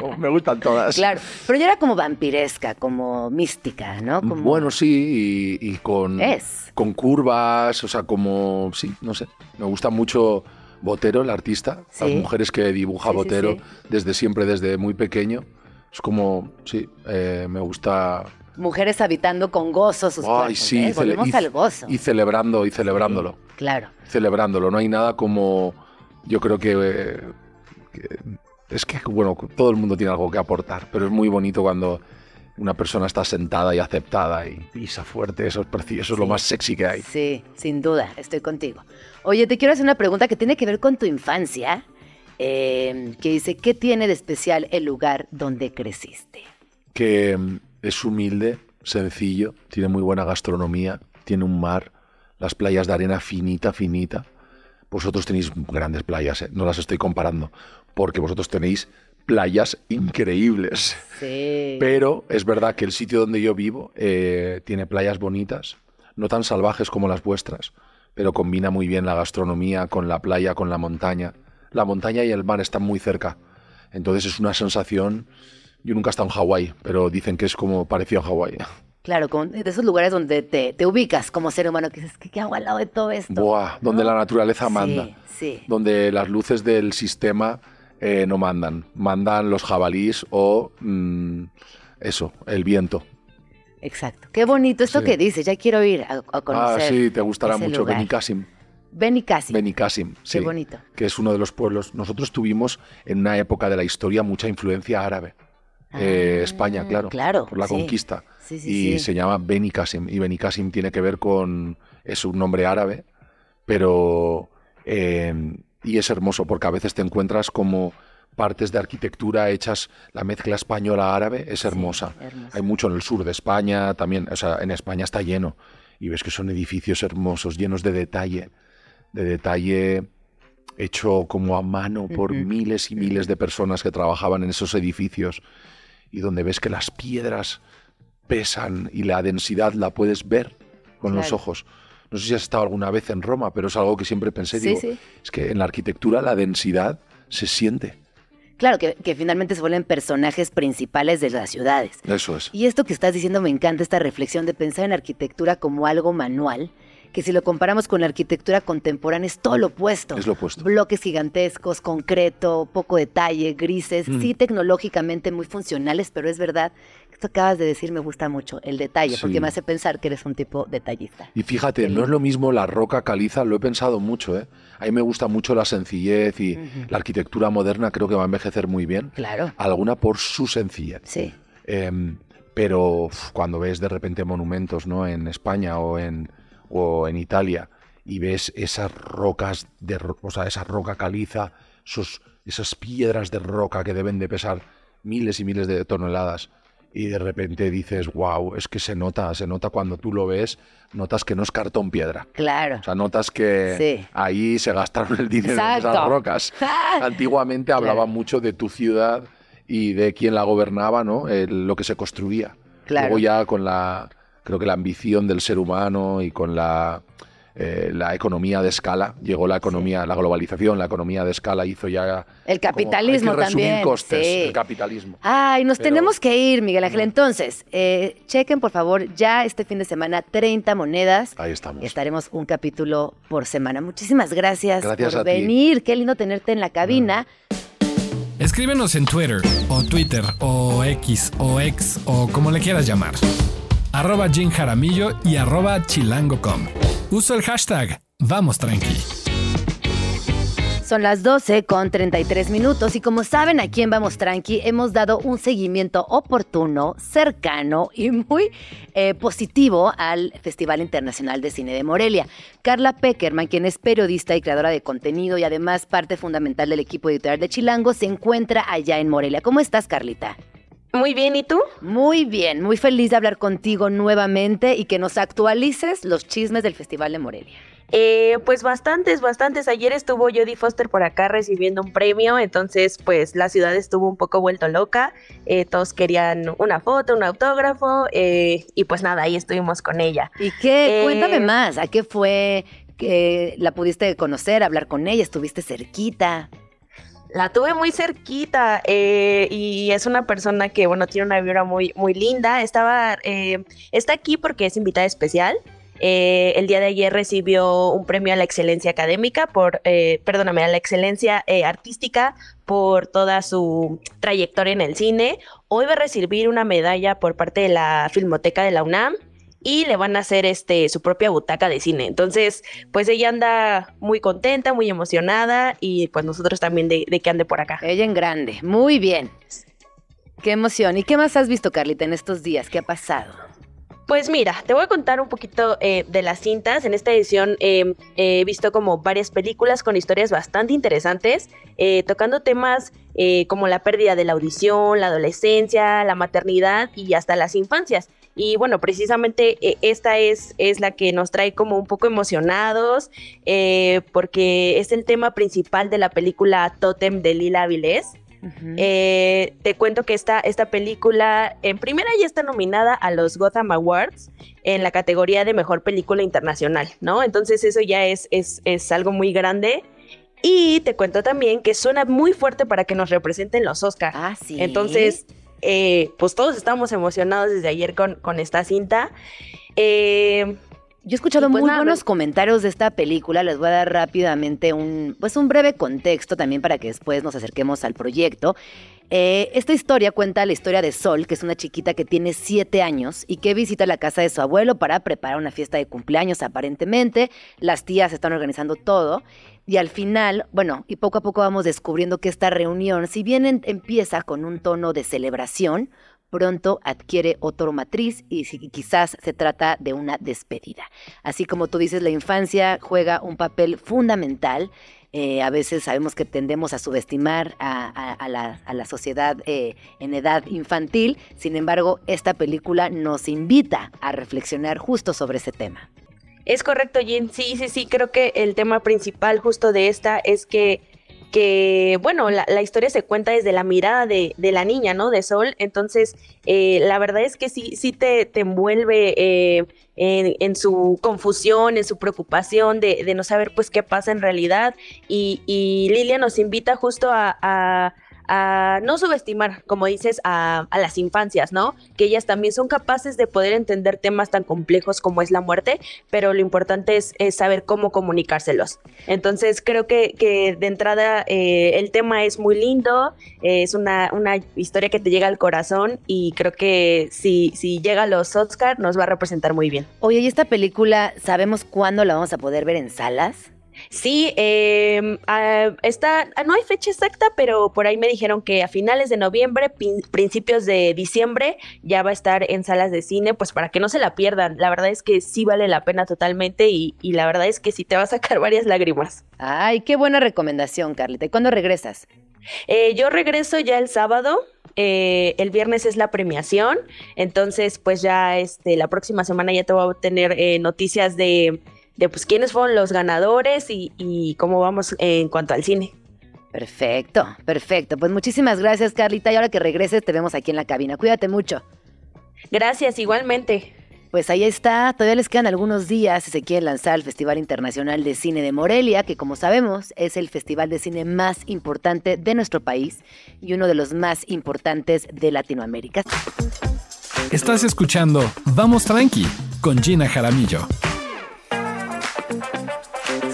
Oh, me gustan todas. Claro, pero yo era como vampiresca, como mística, ¿no? Como... Bueno, sí, y, y con, Es. con curvas, o sea, como, sí, no sé. Me gusta mucho Botero, el artista, Sí. las mujeres que dibuja sí, Botero sí. desde siempre, desde muy pequeño. Es como, sí, eh, me gusta. Mujeres habitando con gozo sus Ay, cuerpos, sí, ¿eh? Volvemos y- al gozo. Y celebrando, y celebrándolo. Claro. Celebrándolo. No hay nada como. Yo creo que. eh, que- es que, bueno, todo el mundo tiene algo que aportar, pero es muy bonito cuando una persona está sentada y aceptada y pisa fuerte. Eso es, eso es lo más sexy que hay. Sí, sin duda, estoy contigo. Oye, te quiero hacer una pregunta que tiene que ver con tu infancia, eh, que dice, ¿qué tiene de especial el lugar donde creciste? que mm, es humilde, sencillo, tiene muy buena gastronomía, tiene un mar, las playas de arena finita, finita. Vosotros tenéis grandes playas, ¿eh? no las estoy comparando, porque vosotros tenéis playas increíbles. Sí. Pero es verdad que el sitio donde yo vivo eh, tiene playas bonitas, no tan salvajes como las vuestras, pero combina muy bien la gastronomía con la playa, con la montaña. La montaña y el mar están muy cerca, entonces es una sensación... Yo nunca he estado en Hawái, pero dicen que es como parecido a Hawái. Claro, de esos lugares donde te, te ubicas como ser humano, que dices, ¿qué, hago al lado de todo esto? Buah, donde ¿No? la naturaleza manda, Sí, sí. donde las luces del sistema eh, no mandan, mandan los jabalíes o mm, eso, el viento. Exacto. Qué bonito esto Sí. que dices, ya quiero ir a, a Ah, conocer. sí, te gustará mucho. Benicassim. Benicassim. Benicassim, sí. Qué bonito. Que es uno de los pueblos. Nosotros tuvimos en una época de la historia mucha influencia árabe. Eh, Ah, España, claro, claro, por la sí. conquista. Sí, sí, y se llama Benicassim. Y Benicassim tiene que ver con. Es un nombre árabe, pero. eh, y es hermoso porque a veces te encuentras como partes de arquitectura hechas, la mezcla española-árabe es hermosa. hermosa. Hay mucho en el sur de España también, o sea, en España está lleno. Y ves que son edificios hermosos, llenos de detalle, de detalle hecho como a mano por miles y miles de personas que trabajaban en esos edificios y donde ves que las piedras pesan y la densidad la puedes ver con los ojos. No sé si has estado alguna vez en Roma, pero es algo que siempre pensé. Sí, digo, sí. es que en la arquitectura la densidad se siente. Claro, que, que finalmente se vuelven personajes principales de las ciudades. Eso es. Y esto que estás diciendo me encanta, esta reflexión de pensar en arquitectura como algo manual, que si lo comparamos con la arquitectura contemporánea es todo lo opuesto. Es lo opuesto. Bloques gigantescos, concreto, poco detalle, grises, Mm. sí tecnológicamente muy funcionales, pero es verdad, que acabas de decir me gusta mucho, el detalle, porque me hace pensar que eres un tipo detallista. Y fíjate, no es lo mismo la roca caliza, lo he pensado mucho, ¿eh? A mí me gusta mucho la sencillez y la arquitectura moderna creo que va a envejecer muy bien. Claro. Alguna por su sencillez. Sí. Em, pero cuando ves de repente monumentos ¿no? en España o en, o en Italia y ves esas rocas, de, o sea, esa roca caliza, esos, esas piedras de roca que deben de pesar miles y miles de toneladas y de repente dices, wow, es que se nota, se nota cuando tú lo ves, notas que no es cartón piedra. Claro. O sea, notas que Sí. ahí se gastaron el dinero en esas rocas. Antiguamente hablaba mucho de tu ciudad y de quién la gobernaba, ¿no? Lo que se construía. Claro. Luego ya con la, creo que la ambición del ser humano y con la, eh, la economía de escala, llegó la economía, la globalización, la economía de escala hizo ya... El como, capitalismo hay que resumir también, costes, sí. el capitalismo. Ay, nos Pero- tenemos que ir, Miguel Ángel. Entonces, eh, chequen por favor ya este fin de semana 30 monedas. Ahí estamos. Estaremos un capítulo por semana. Muchísimas gracias, Gracias por a ti. venir. Qué lindo tenerte en la cabina. Escríbenos en Twitter, o Twitter, o X, o X, o como le quieras llamar. Arroba Jim Jaramillo y arroba chilango.com. Uso el hashtag Vamos Tranqui. Son las 12 con 33 minutos y como saben aquí en Vamos Tranqui hemos dado un seguimiento oportuno, cercano y muy eh, positivo al Festival Internacional de Cine de Morelia. Carla Peckerman, quien es periodista y creadora de contenido y además parte fundamental del equipo editorial de Chilango, se encuentra allá en Morelia. ¿Cómo estás, Carlita? Muy bien, ¿y tú? Muy bien, muy feliz de hablar contigo nuevamente y que nos actualices los chismes del Festival de Morelia. Eh, pues bastantes, bastantes. Ayer estuvo Jodie Foster por acá recibiendo un premio, entonces pues la ciudad estuvo un poco vuelto loca. Eh, todos querían una foto, un autógrafo eh, y pues nada, ahí estuvimos con ella. ¿Y qué? Eh, Cuéntame más. ¿A qué fue que la pudiste conocer, hablar con ella? ¿Estuviste cerquita? La tuve muy cerquita eh, y es una persona que, bueno, tiene una vibra muy, muy linda. Estaba, eh, está aquí porque es invitada especial. Eh, el día de ayer recibió un premio a la excelencia académica por, eh, perdóname, a la excelencia eh, artística por toda su trayectoria en el cine. Hoy va a recibir una medalla por parte de la Filmoteca de la UNAM y le van a hacer este su propia butaca de cine. Entonces, pues ella anda muy contenta, muy emocionada y pues nosotros también de, de que ande por acá. Ella en grande. Muy bien. Qué emoción. ¿Y qué más has visto, Carlita, en estos días? ¿Qué ha pasado? Pues mira, te voy a contar un poquito eh, de las cintas. En esta edición eh, he visto como varias películas con historias bastante interesantes, eh, tocando temas eh, como la pérdida de la audición, la adolescencia, la maternidad y hasta las infancias. Y bueno, precisamente eh, esta es, es la que nos trae como un poco emocionados, eh, porque es el tema principal de la película Totem de Lila Vilés. Eh, te cuento que esta, esta película en primera ya está nominada a los Gotham Awards en la categoría de mejor película internacional, ¿no? Entonces eso ya es, es, es algo muy grande. Y te cuento también que suena muy fuerte para que nos representen los Oscars. Ah, sí. Entonces, eh, pues todos estamos emocionados desde ayer con, con esta cinta. Eh, Yo he escuchado pues muy nada, buenos ves- comentarios de esta película. Les voy a dar rápidamente un, pues un breve contexto también para que después nos acerquemos al proyecto. Eh, esta historia cuenta la historia de Sol, que es una chiquita que tiene siete años y que visita la casa de su abuelo para preparar una fiesta de cumpleaños aparentemente. Las tías están organizando todo y al final, bueno, y poco a poco vamos descubriendo que esta reunión, si bien en- empieza con un tono de celebración, pronto adquiere otro matriz y quizás se trata de una despedida. Así como tú dices, la infancia juega un papel fundamental. Eh, a veces sabemos que tendemos a subestimar a la sociedad eh, en edad infantil. Sin embargo, esta película nos invita a reflexionar justo sobre ese tema. Es correcto, Jen. Sí, sí, sí. Creo que el tema principal justo de esta es que, que bueno, la, historia se cuenta desde la mirada de, la niña, ¿no? De Sol. Entonces, eh, la verdad es que sí, sí te, te envuelve eh, en, su confusión, en su preocupación de, de no saber pues qué pasa en realidad. Y, y Lilia nos invita justo a- a no subestimar, como dices, a, las infancias, ¿no? Que ellas también son capaces de poder entender temas tan complejos como es la muerte, pero lo importante es, saber cómo comunicárselos. Entonces creo que, que de entrada eh, el tema es muy lindo, eh, es una, una, historia que te llega al corazón y creo que si, si llega a los Oscar nos va a representar muy bien. Oye, ¿y esta película sabemos cuándo la vamos a poder ver en salas? Sí, eh, está, no hay fecha exacta, pero por ahí me dijeron que a finales de noviembre, principios de diciembre, ya va a estar en salas de cine, pues para que no se la pierdan. La verdad es que sí vale la pena totalmente y, y la verdad es que sí te va a sacar varias lágrimas. Ay, qué buena recomendación, Carlita. ¿Y cuándo regresas? Eh, yo regreso ya el sábado. Eh, el viernes es la premiación. Entonces, pues ya este, la próxima semana ya te voy a tener eh, noticias de de pues quiénes fueron los ganadores y, cómo vamos en cuanto al cine. Perfecto, perfecto. Pues muchísimas gracias, Carlita. Y ahora que regreses, te vemos aquí en la cabina. Cuídate mucho. Gracias, igualmente. Pues ahí está, todavía les quedan algunos días si se quieren lanzar al Festival Internacional de Cine de Morelia, que como sabemos es el festival de cine más importante de nuestro país y uno de los más importantes de Latinoamérica. Estás escuchando Vamos Tranqui con Gina Jaramillo.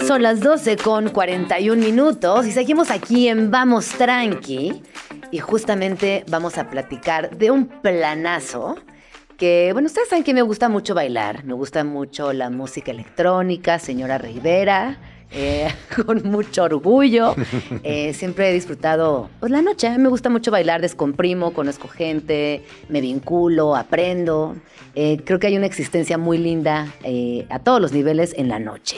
Son las 12 con 41 minutos y seguimos aquí en Vamos Tranqui. Y justamente vamos a platicar de un planazo que, bueno, ustedes saben que me gusta mucho bailar, me gusta mucho la música electrónica, señora Rivera, eh, con mucho orgullo. Eh, siempre he disfrutado pues, la noche. Me gusta mucho bailar, descomprimo, conozco gente, me vinculo, aprendo. Eh, creo que hay una existencia muy linda a todos los niveles en la noche.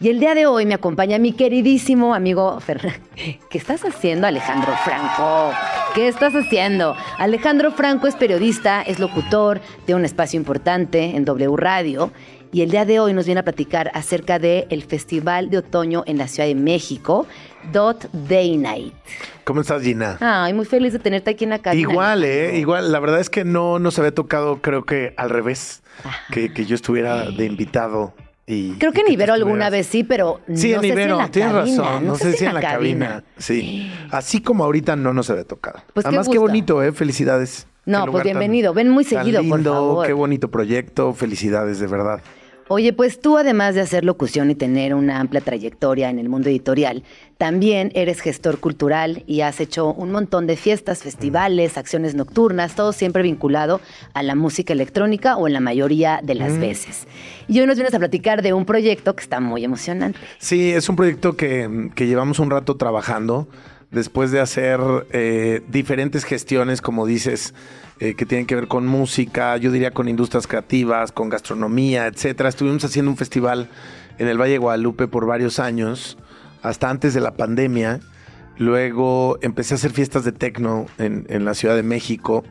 Y el día de hoy me acompaña mi queridísimo amigo Fernando. ¿Qué estás haciendo, Alejandro Franco? ¿Qué estás haciendo? Alejandro Franco es periodista, es locutor de un espacio importante en W Radio y el día de hoy nos viene a platicar acerca del el Festival de Otoño en la Ciudad de México, Dot Day Night. ¿Cómo estás, Gina? Ay, muy feliz de tenerte aquí en la cabina. Igual, ¿eh? Igual. La verdad es que no nos había tocado, creo que al revés, que, que, yo estuviera de invitado. Y, creo que en Ibero alguna vez sí, pero no sí, en sé Ibero, si en la tienes cabina, razón. No, sé, si en la cabina. Sí. Así como ahorita no nos había tocado. Pues Además, qué, bonito, ¿eh? Felicidades. No, pues tan- bienvenido. Ven muy seguido, por lindo, favor. Qué bonito proyecto. Felicidades, de verdad. Oye, pues tú además de hacer locución y tener una amplia trayectoria en el mundo editorial, también eres gestor cultural y has hecho un montón de fiestas, festivales, acciones nocturnas, todo siempre vinculado a la música electrónica o en la mayoría de las veces. Y hoy nos vienes a platicar de un proyecto que está muy emocionante. Sí, es un proyecto que, que llevamos un rato trabajando después de hacer eh, diferentes gestiones, como dices, eh, que tienen que ver con música, yo diría con industrias creativas, con gastronomía, etcétera. Estuvimos haciendo un festival en el Valle Guadalupe por varios años, hasta antes de la pandemia. Luego empecé a hacer fiestas de tecno en, en la Ciudad de México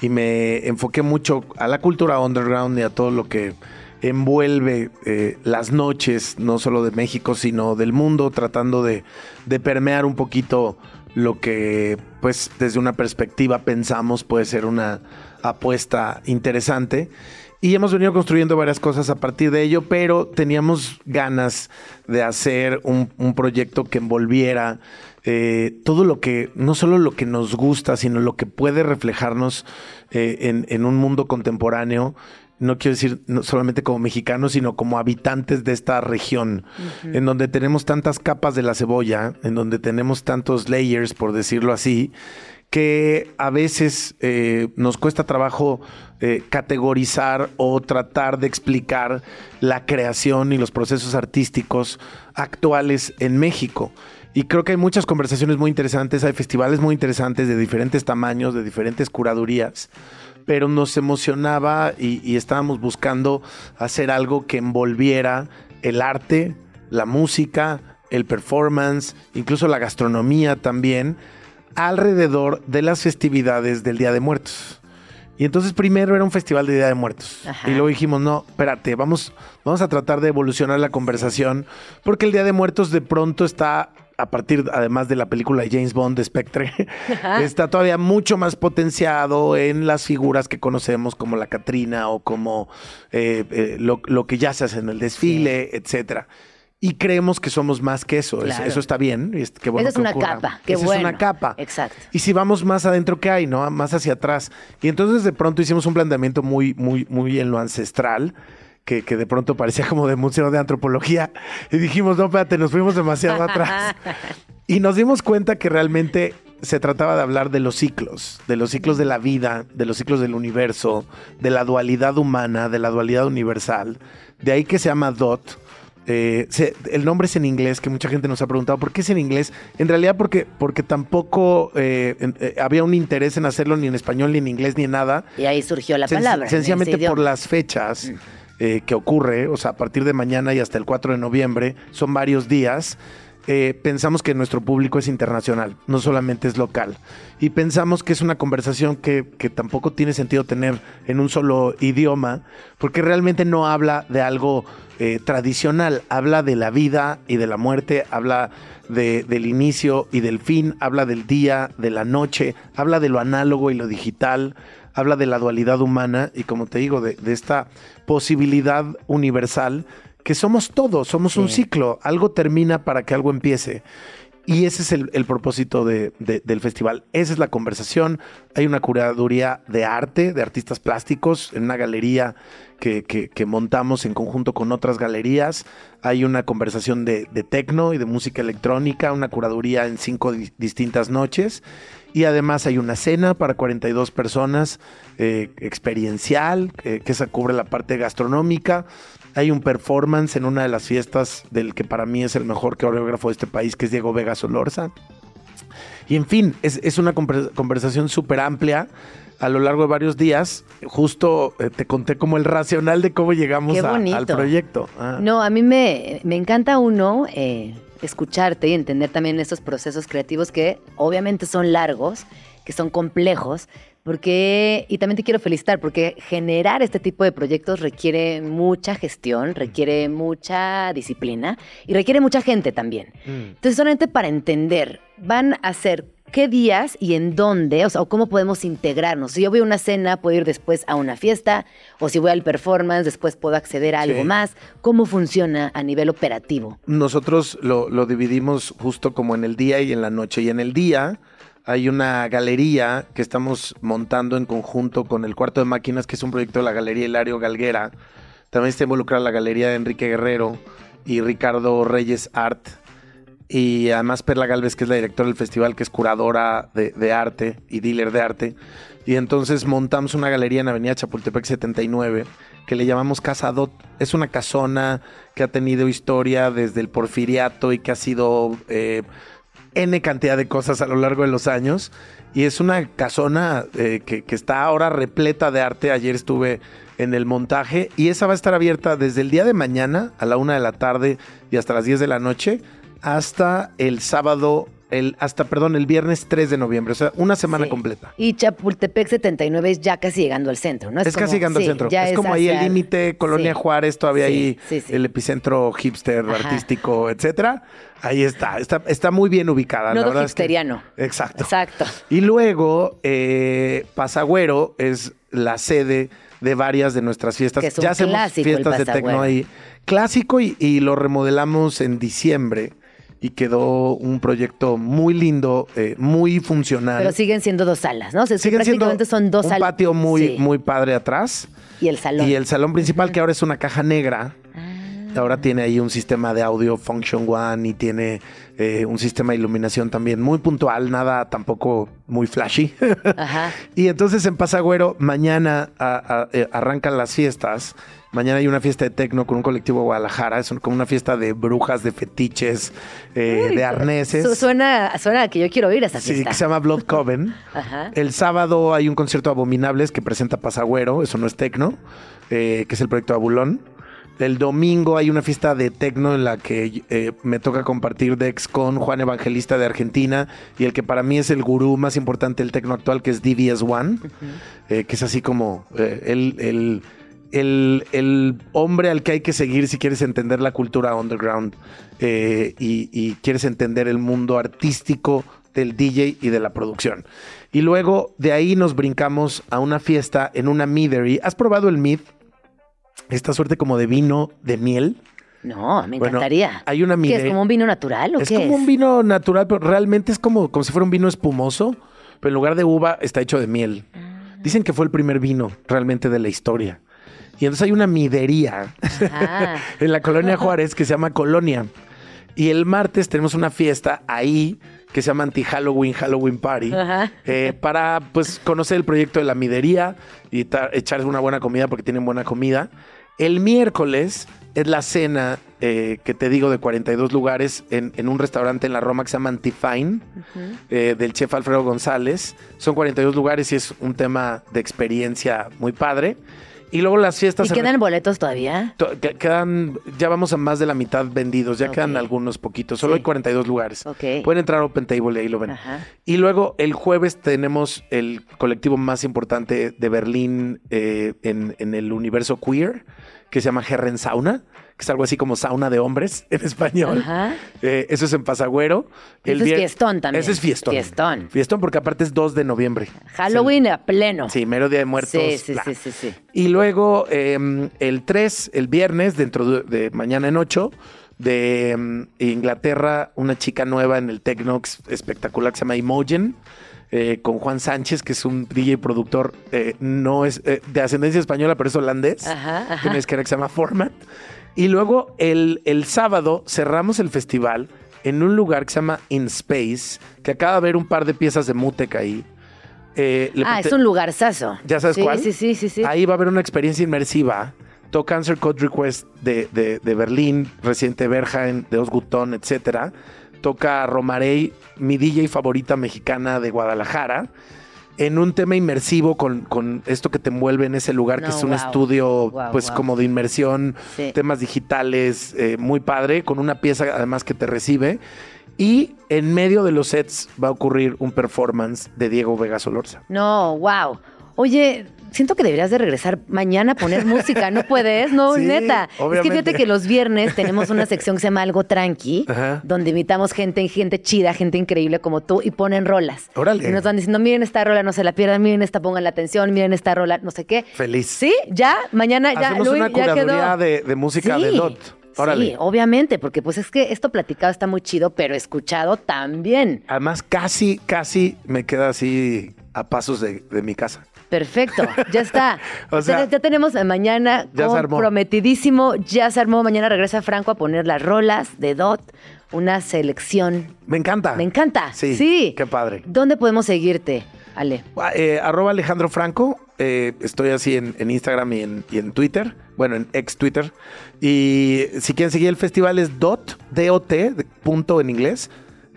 y me enfoqué mucho a la cultura underground y a todo lo que envuelve eh, las noches, no solo de México, sino del mundo, tratando de, de permear un poquito lo que, pues, desde una perspectiva pensamos puede ser una apuesta interesante. Y hemos venido construyendo varias cosas a partir de ello, pero teníamos ganas de hacer un, proyecto que envolviera eh, todo lo que, no solo lo que nos gusta, sino lo que puede reflejarnos eh, en, en un mundo contemporáneo no quiero decir no solamente como mexicanos, sino como habitantes de esta región, en donde tenemos tantas capas de la cebolla, en donde tenemos tantos layers, por decirlo así, que a veces eh, nos cuesta trabajo eh, categorizar o tratar de explicar la creación y los procesos artísticos actuales en México. Y creo que hay muchas conversaciones muy interesantes, hay festivales muy interesantes de diferentes tamaños, de diferentes curadurías pero nos emocionaba y, y, estábamos buscando hacer algo que envolviera el arte, la música, el performance, incluso la gastronomía también, alrededor de las festividades del Día de Muertos. Y entonces primero era un festival de Día de Muertos. Ajá. Y luego dijimos, no, espérate, vamos, vamos a tratar de evolucionar la conversación, porque el Día de Muertos de pronto está a partir, además de la película de James Bond de Spectre, Ajá. está todavía mucho más potenciado en las figuras que conocemos como la Catrina o como eh, eh, lo, lo, que ya se hace en el desfile, etcétera. y creemos que somos más que eso. Claro. eso está bien. es- qué bueno Esa es que una ocurra. capa, qué Esa bueno. es una capa. Exacto. Y si vamos más adentro, ¿qué hay? ¿No? Más hacia atrás. Y entonces de pronto hicimos un planteamiento muy, muy, muy en lo ancestral. Que, que de pronto parecía como de museo de antropología. Y dijimos, no, espérate, nos fuimos demasiado atrás. Y nos dimos cuenta que realmente se trataba de hablar de los ciclos, de los ciclos de la vida, de los ciclos del universo, de la dualidad humana, de la dualidad universal. De ahí que se llama DOT. Eh, se- el nombre es en inglés, que mucha gente nos ha preguntado, ¿por qué es en inglés? En realidad porque, porque tampoco eh, en- eh, había un interés en hacerlo ni en español, ni en inglés, ni en nada. Y ahí surgió la Sen- palabra. en Sencillamente por las fechas eh, que ocurre, o sea, a partir de mañana y hasta el 4 de noviembre, son varios días. Eh, pensamos que nuestro público es internacional, no solamente es local. Y pensamos que es una conversación que, que tampoco tiene sentido tener en un solo idioma, porque realmente no habla de algo eh, tradicional, habla de la vida y de la muerte, habla de- del inicio y del fin, habla del día, de la noche, habla de lo análogo y lo digital, habla de la dualidad humana y como te digo, de, de esta posibilidad universal que somos todos, somos un ciclo, algo termina para que algo empiece. Y ese es el, el propósito de- de- del festival. Esa es la conversación. Hay una curaduría de arte, de artistas plásticos, en una galería que, montamos en conjunto con otras galerías. Hay una conversación de, de tecno y de música electrónica, una curaduría en cinco di- distintas noches. Y además hay una cena para 42 personas, eh, experiencial, que esa cubre la parte gastronómica. Hay un performance en una de las fiestas del que para mí es el mejor coreógrafo de este país, que es Diego Vega Solorza. Y en fin, es, es una conver- conversación súper amplia a lo largo de varios días. Justo eh, te conté como el racional de cómo llegamos a- al proyecto. Ah. No, a mí me, me encanta uno eh, escucharte y entender también estos procesos creativos que obviamente son largos, que son complejos, porque, y también te quiero felicitar, porque generar este tipo de proyectos requiere mucha gestión, requiere mucha disciplina y requiere mucha gente también. Entonces, solamente para entender, van a ser qué días y en dónde, o sea, cómo podemos integrarnos. Si yo voy a una cena, puedo ir después a una fiesta, o si voy al performance, después puedo acceder a algo Sí. más. ¿Cómo funciona a nivel operativo? Nosotros lo, lo dividimos justo como en el día y en la noche. Y en el día hay una galería que estamos montando en conjunto con el Cuarto de Máquinas, que es un proyecto de la Galería Hilario Galguera. También está involucrada la Galería de Enrique Guerrero y Ricardo Reyes Art. Y además Perla Galvez, que es la directora del festival, que es curadora de, de arte y dealer de arte. Y entonces montamos una galería en Avenida Chapultepec 79 que le llamamos Casa Dot. Es una casona que ha tenido historia desde el porfiriato y que ha sido eh, N cantidad de cosas a lo largo de los años. Y es una casona eh, que, que está ahora repleta de arte. Ayer estuve en el montaje y esa va a estar abierta desde el día de mañana a la una de la tarde y hasta las 10 de la noche hasta el sábado, el, hasta, perdón, el viernes 3 de noviembre. O sea, una semana Sí. completa. Y Chapultepec 79 es ya casi llegando al centro, ¿no? Es, como- casi llegando sí, al centro. ya Es, como ahí el límite, Colonia sí. Juárez, todavía ahí el epicentro hipster, Ajá. artístico, etcétera. Ahí está. Está, está muy bien ubicada. la Nodo es que- hipsteriano. Exacto. Exacto. Y luego, eh, Pasagüero es la sede de varias de nuestras fiestas. Que es un ya hacemos fiestas de tecno ahí. Clásico y, y lo remodelamos en diciembre y quedó un proyecto muy lindo, eh, muy funcional. Pero siguen siendo dos salas, ¿no? O sea, Siguen siendo prácticamente son dos un salas. patio muy, Sí. muy padre atrás. Y el salón. Y el salón principal, que ahora es una caja negra. Ah. Ahora tiene ahí un sistema de audio Function One y tiene eh, un sistema de iluminación también muy puntual, nada tampoco muy flashy. Ajá. y entonces en Pasagüero, mañana a- a- eh, arrancan las fiestas. Mañana hay una fiesta de tecno con un colectivo de Guadalajara. Es como una fiesta de brujas, de fetiches, eh, de arneses. Su- Suena, suena a que yo quiero ir a esa Sí, fiesta. que se llama Blood Coven. Ajá. El sábado hay un concierto de Abominables que presenta Pasagüero, eso no es tecno, eh, que es el proyecto Abulón. El domingo hay una fiesta de tecno en la que eh, me toca compartir Dex con Juan Evangelista de Argentina y el que para mí es el gurú más importante del tecno actual, que es DBS One, eh, que es así como eh, el, el- el- el hombre al que hay que seguir si quieres entender la cultura underground eh, y, y quieres entender el mundo artístico del DJ y de la producción. Y luego de ahí nos brincamos a una fiesta en una meadery. ¿Has probado el mead? Esta suerte como de vino de miel. No, me Bueno, encantaría. hay una ¿Qué mide- es como un vino natural o Es qué como es? un vino natural, pero realmente es como, como si fuera un vino espumoso, pero en lugar de uva está hecho de miel. Dicen que fue el primer vino realmente de la historia. Y entonces hay una midería Ajá. en la colonia Juárez que se llama Colonia. Y el martes tenemos una fiesta ahí que se llama Anti-Halloween, Halloween Party, Ajá. eh, para pues conocer el proyecto de la midería y echarles una buena comida porque tienen buena comida. El miércoles es la cena eh, que te digo de 42 lugares en, en un restaurante en la Roma que se llama Antifine, eh, del chef Alfredo González. Son 42 lugares y es un tema de experiencia muy padre. Y luego las fiestas... ¿Y quedan boletos todavía? To- que- Quedan, ya vamos a más de la mitad vendidos, ya quedan algunos poquitos, solo Sí. hay 42 lugares. Ok. Pueden entrar a Open Table y ahí lo ven. Ajá. Y luego el jueves tenemos el colectivo más importante de Berlín eh, en, en el universo queer, que se llama Herren Sauna, que es algo así como sauna de hombres en español. Ajá. Eh, eso es en Pasagüero. Ese es vier- fiestón también. Ese es fiestón. Fiestón. Fiestón porque aparte es 2 de noviembre. Halloween a pleno. Sí, mero día de muertos. Sí, sí, sí, sí, sí. Y luego eh, el 3, el viernes, dentro de, de mañana en 8, de mm, Inglaterra, una chica nueva en el Tecnox espectacular que se llama Imogen, eh, con Juan Sánchez, que es un DJ productor, eh, no es eh, de ascendencia española, pero es holandés. Ajá, ajá. Tiene una disquera que se llama Format. Y luego el, el sábado cerramos el festival en un lugar que se llama In Space, que acaba de ver un par de piezas de Mutec ahí. Eh, Ah, es un lugarzazo. ¿Ya sabes sí, cuál? Sí, sí, sí, sí. Ahí va a haber una experiencia inmersiva. Toca Answer Code Request de, de, de Berlín, Residente Berghain, de Osgutón, etcétera. Toca Romarey, mi DJ favorita mexicana de Guadalajara, en un tema inmersivo con, con esto que te envuelve en ese lugar, que es un wow. estudio, Wow, pues wow. como de inmersión, Sí. temas digitales, eh, muy padre, con una pieza además que te recibe. Y en medio de los sets va a ocurrir un performance de Diego Vega Solorza. No, wow. Oye, siento que deberías de regresar mañana a poner música. ¿No puedes? No, Sí, neta. Es que obviamente. fíjate que los viernes tenemos una sección que se llama Algo Tranqui, Ajá. donde invitamos gente, gente chida, gente increíble como tú, y ponen rolas. Órale. Y nos van diciendo, miren esta rola, no se la pierdan, miren esta, pongan la atención, miren esta rola, no sé qué. Feliz. Sí, ya, mañana ya, Hacemos Luis, una ya quedó. curaduría de, de música de Sí, DOT. Órale. Sí, obviamente, porque pues es que esto platicado está muy chido, pero escuchado también. Además, casi, casi me queda así a pasos de, de mi casa. Perfecto, ya está. O sea, Entonces, ya tenemos mañana ya comprometidísimo, ya se armó. Mañana regresa Franco a poner las rolas de Dot, una selección. Me encanta. Me encanta. Sí. Sí. Qué padre. ¿Dónde podemos seguirte, Ale? Ah, eh, arroba Alejandro Franco. eh, estoy así en, en Instagram y en, y en Twitter. Bueno, en ex Twitter. Y si quieren seguir el festival es dot, D-O-T, punto en inglés.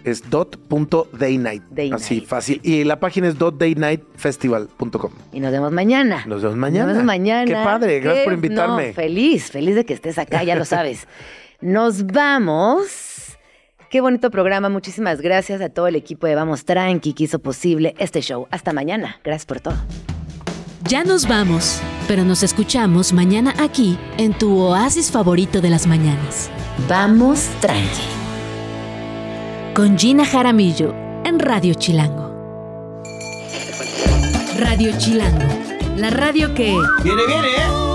Es dot.daynight. Day Así, fácil. Y la página es dotdaynightfestival.com. Y nos vemos mañana. Nos vemos mañana. Nos vemos mañana. Qué padre, gracias por invitarme. no, feliz, feliz de que estés acá, ya lo sabes. Nos vamos. Qué bonito programa. Muchísimas gracias a todo el equipo de Vamos Tranqui que hizo posible este show. Hasta mañana. Gracias por todo. Ya nos vamos, pero nos escuchamos mañana aquí en tu oasis favorito de las mañanas. Vamos Tranqui. Con Gina Jaramillo en Radio Chilango. Radio Chilango, la radio que... Viene, viene, ¿eh?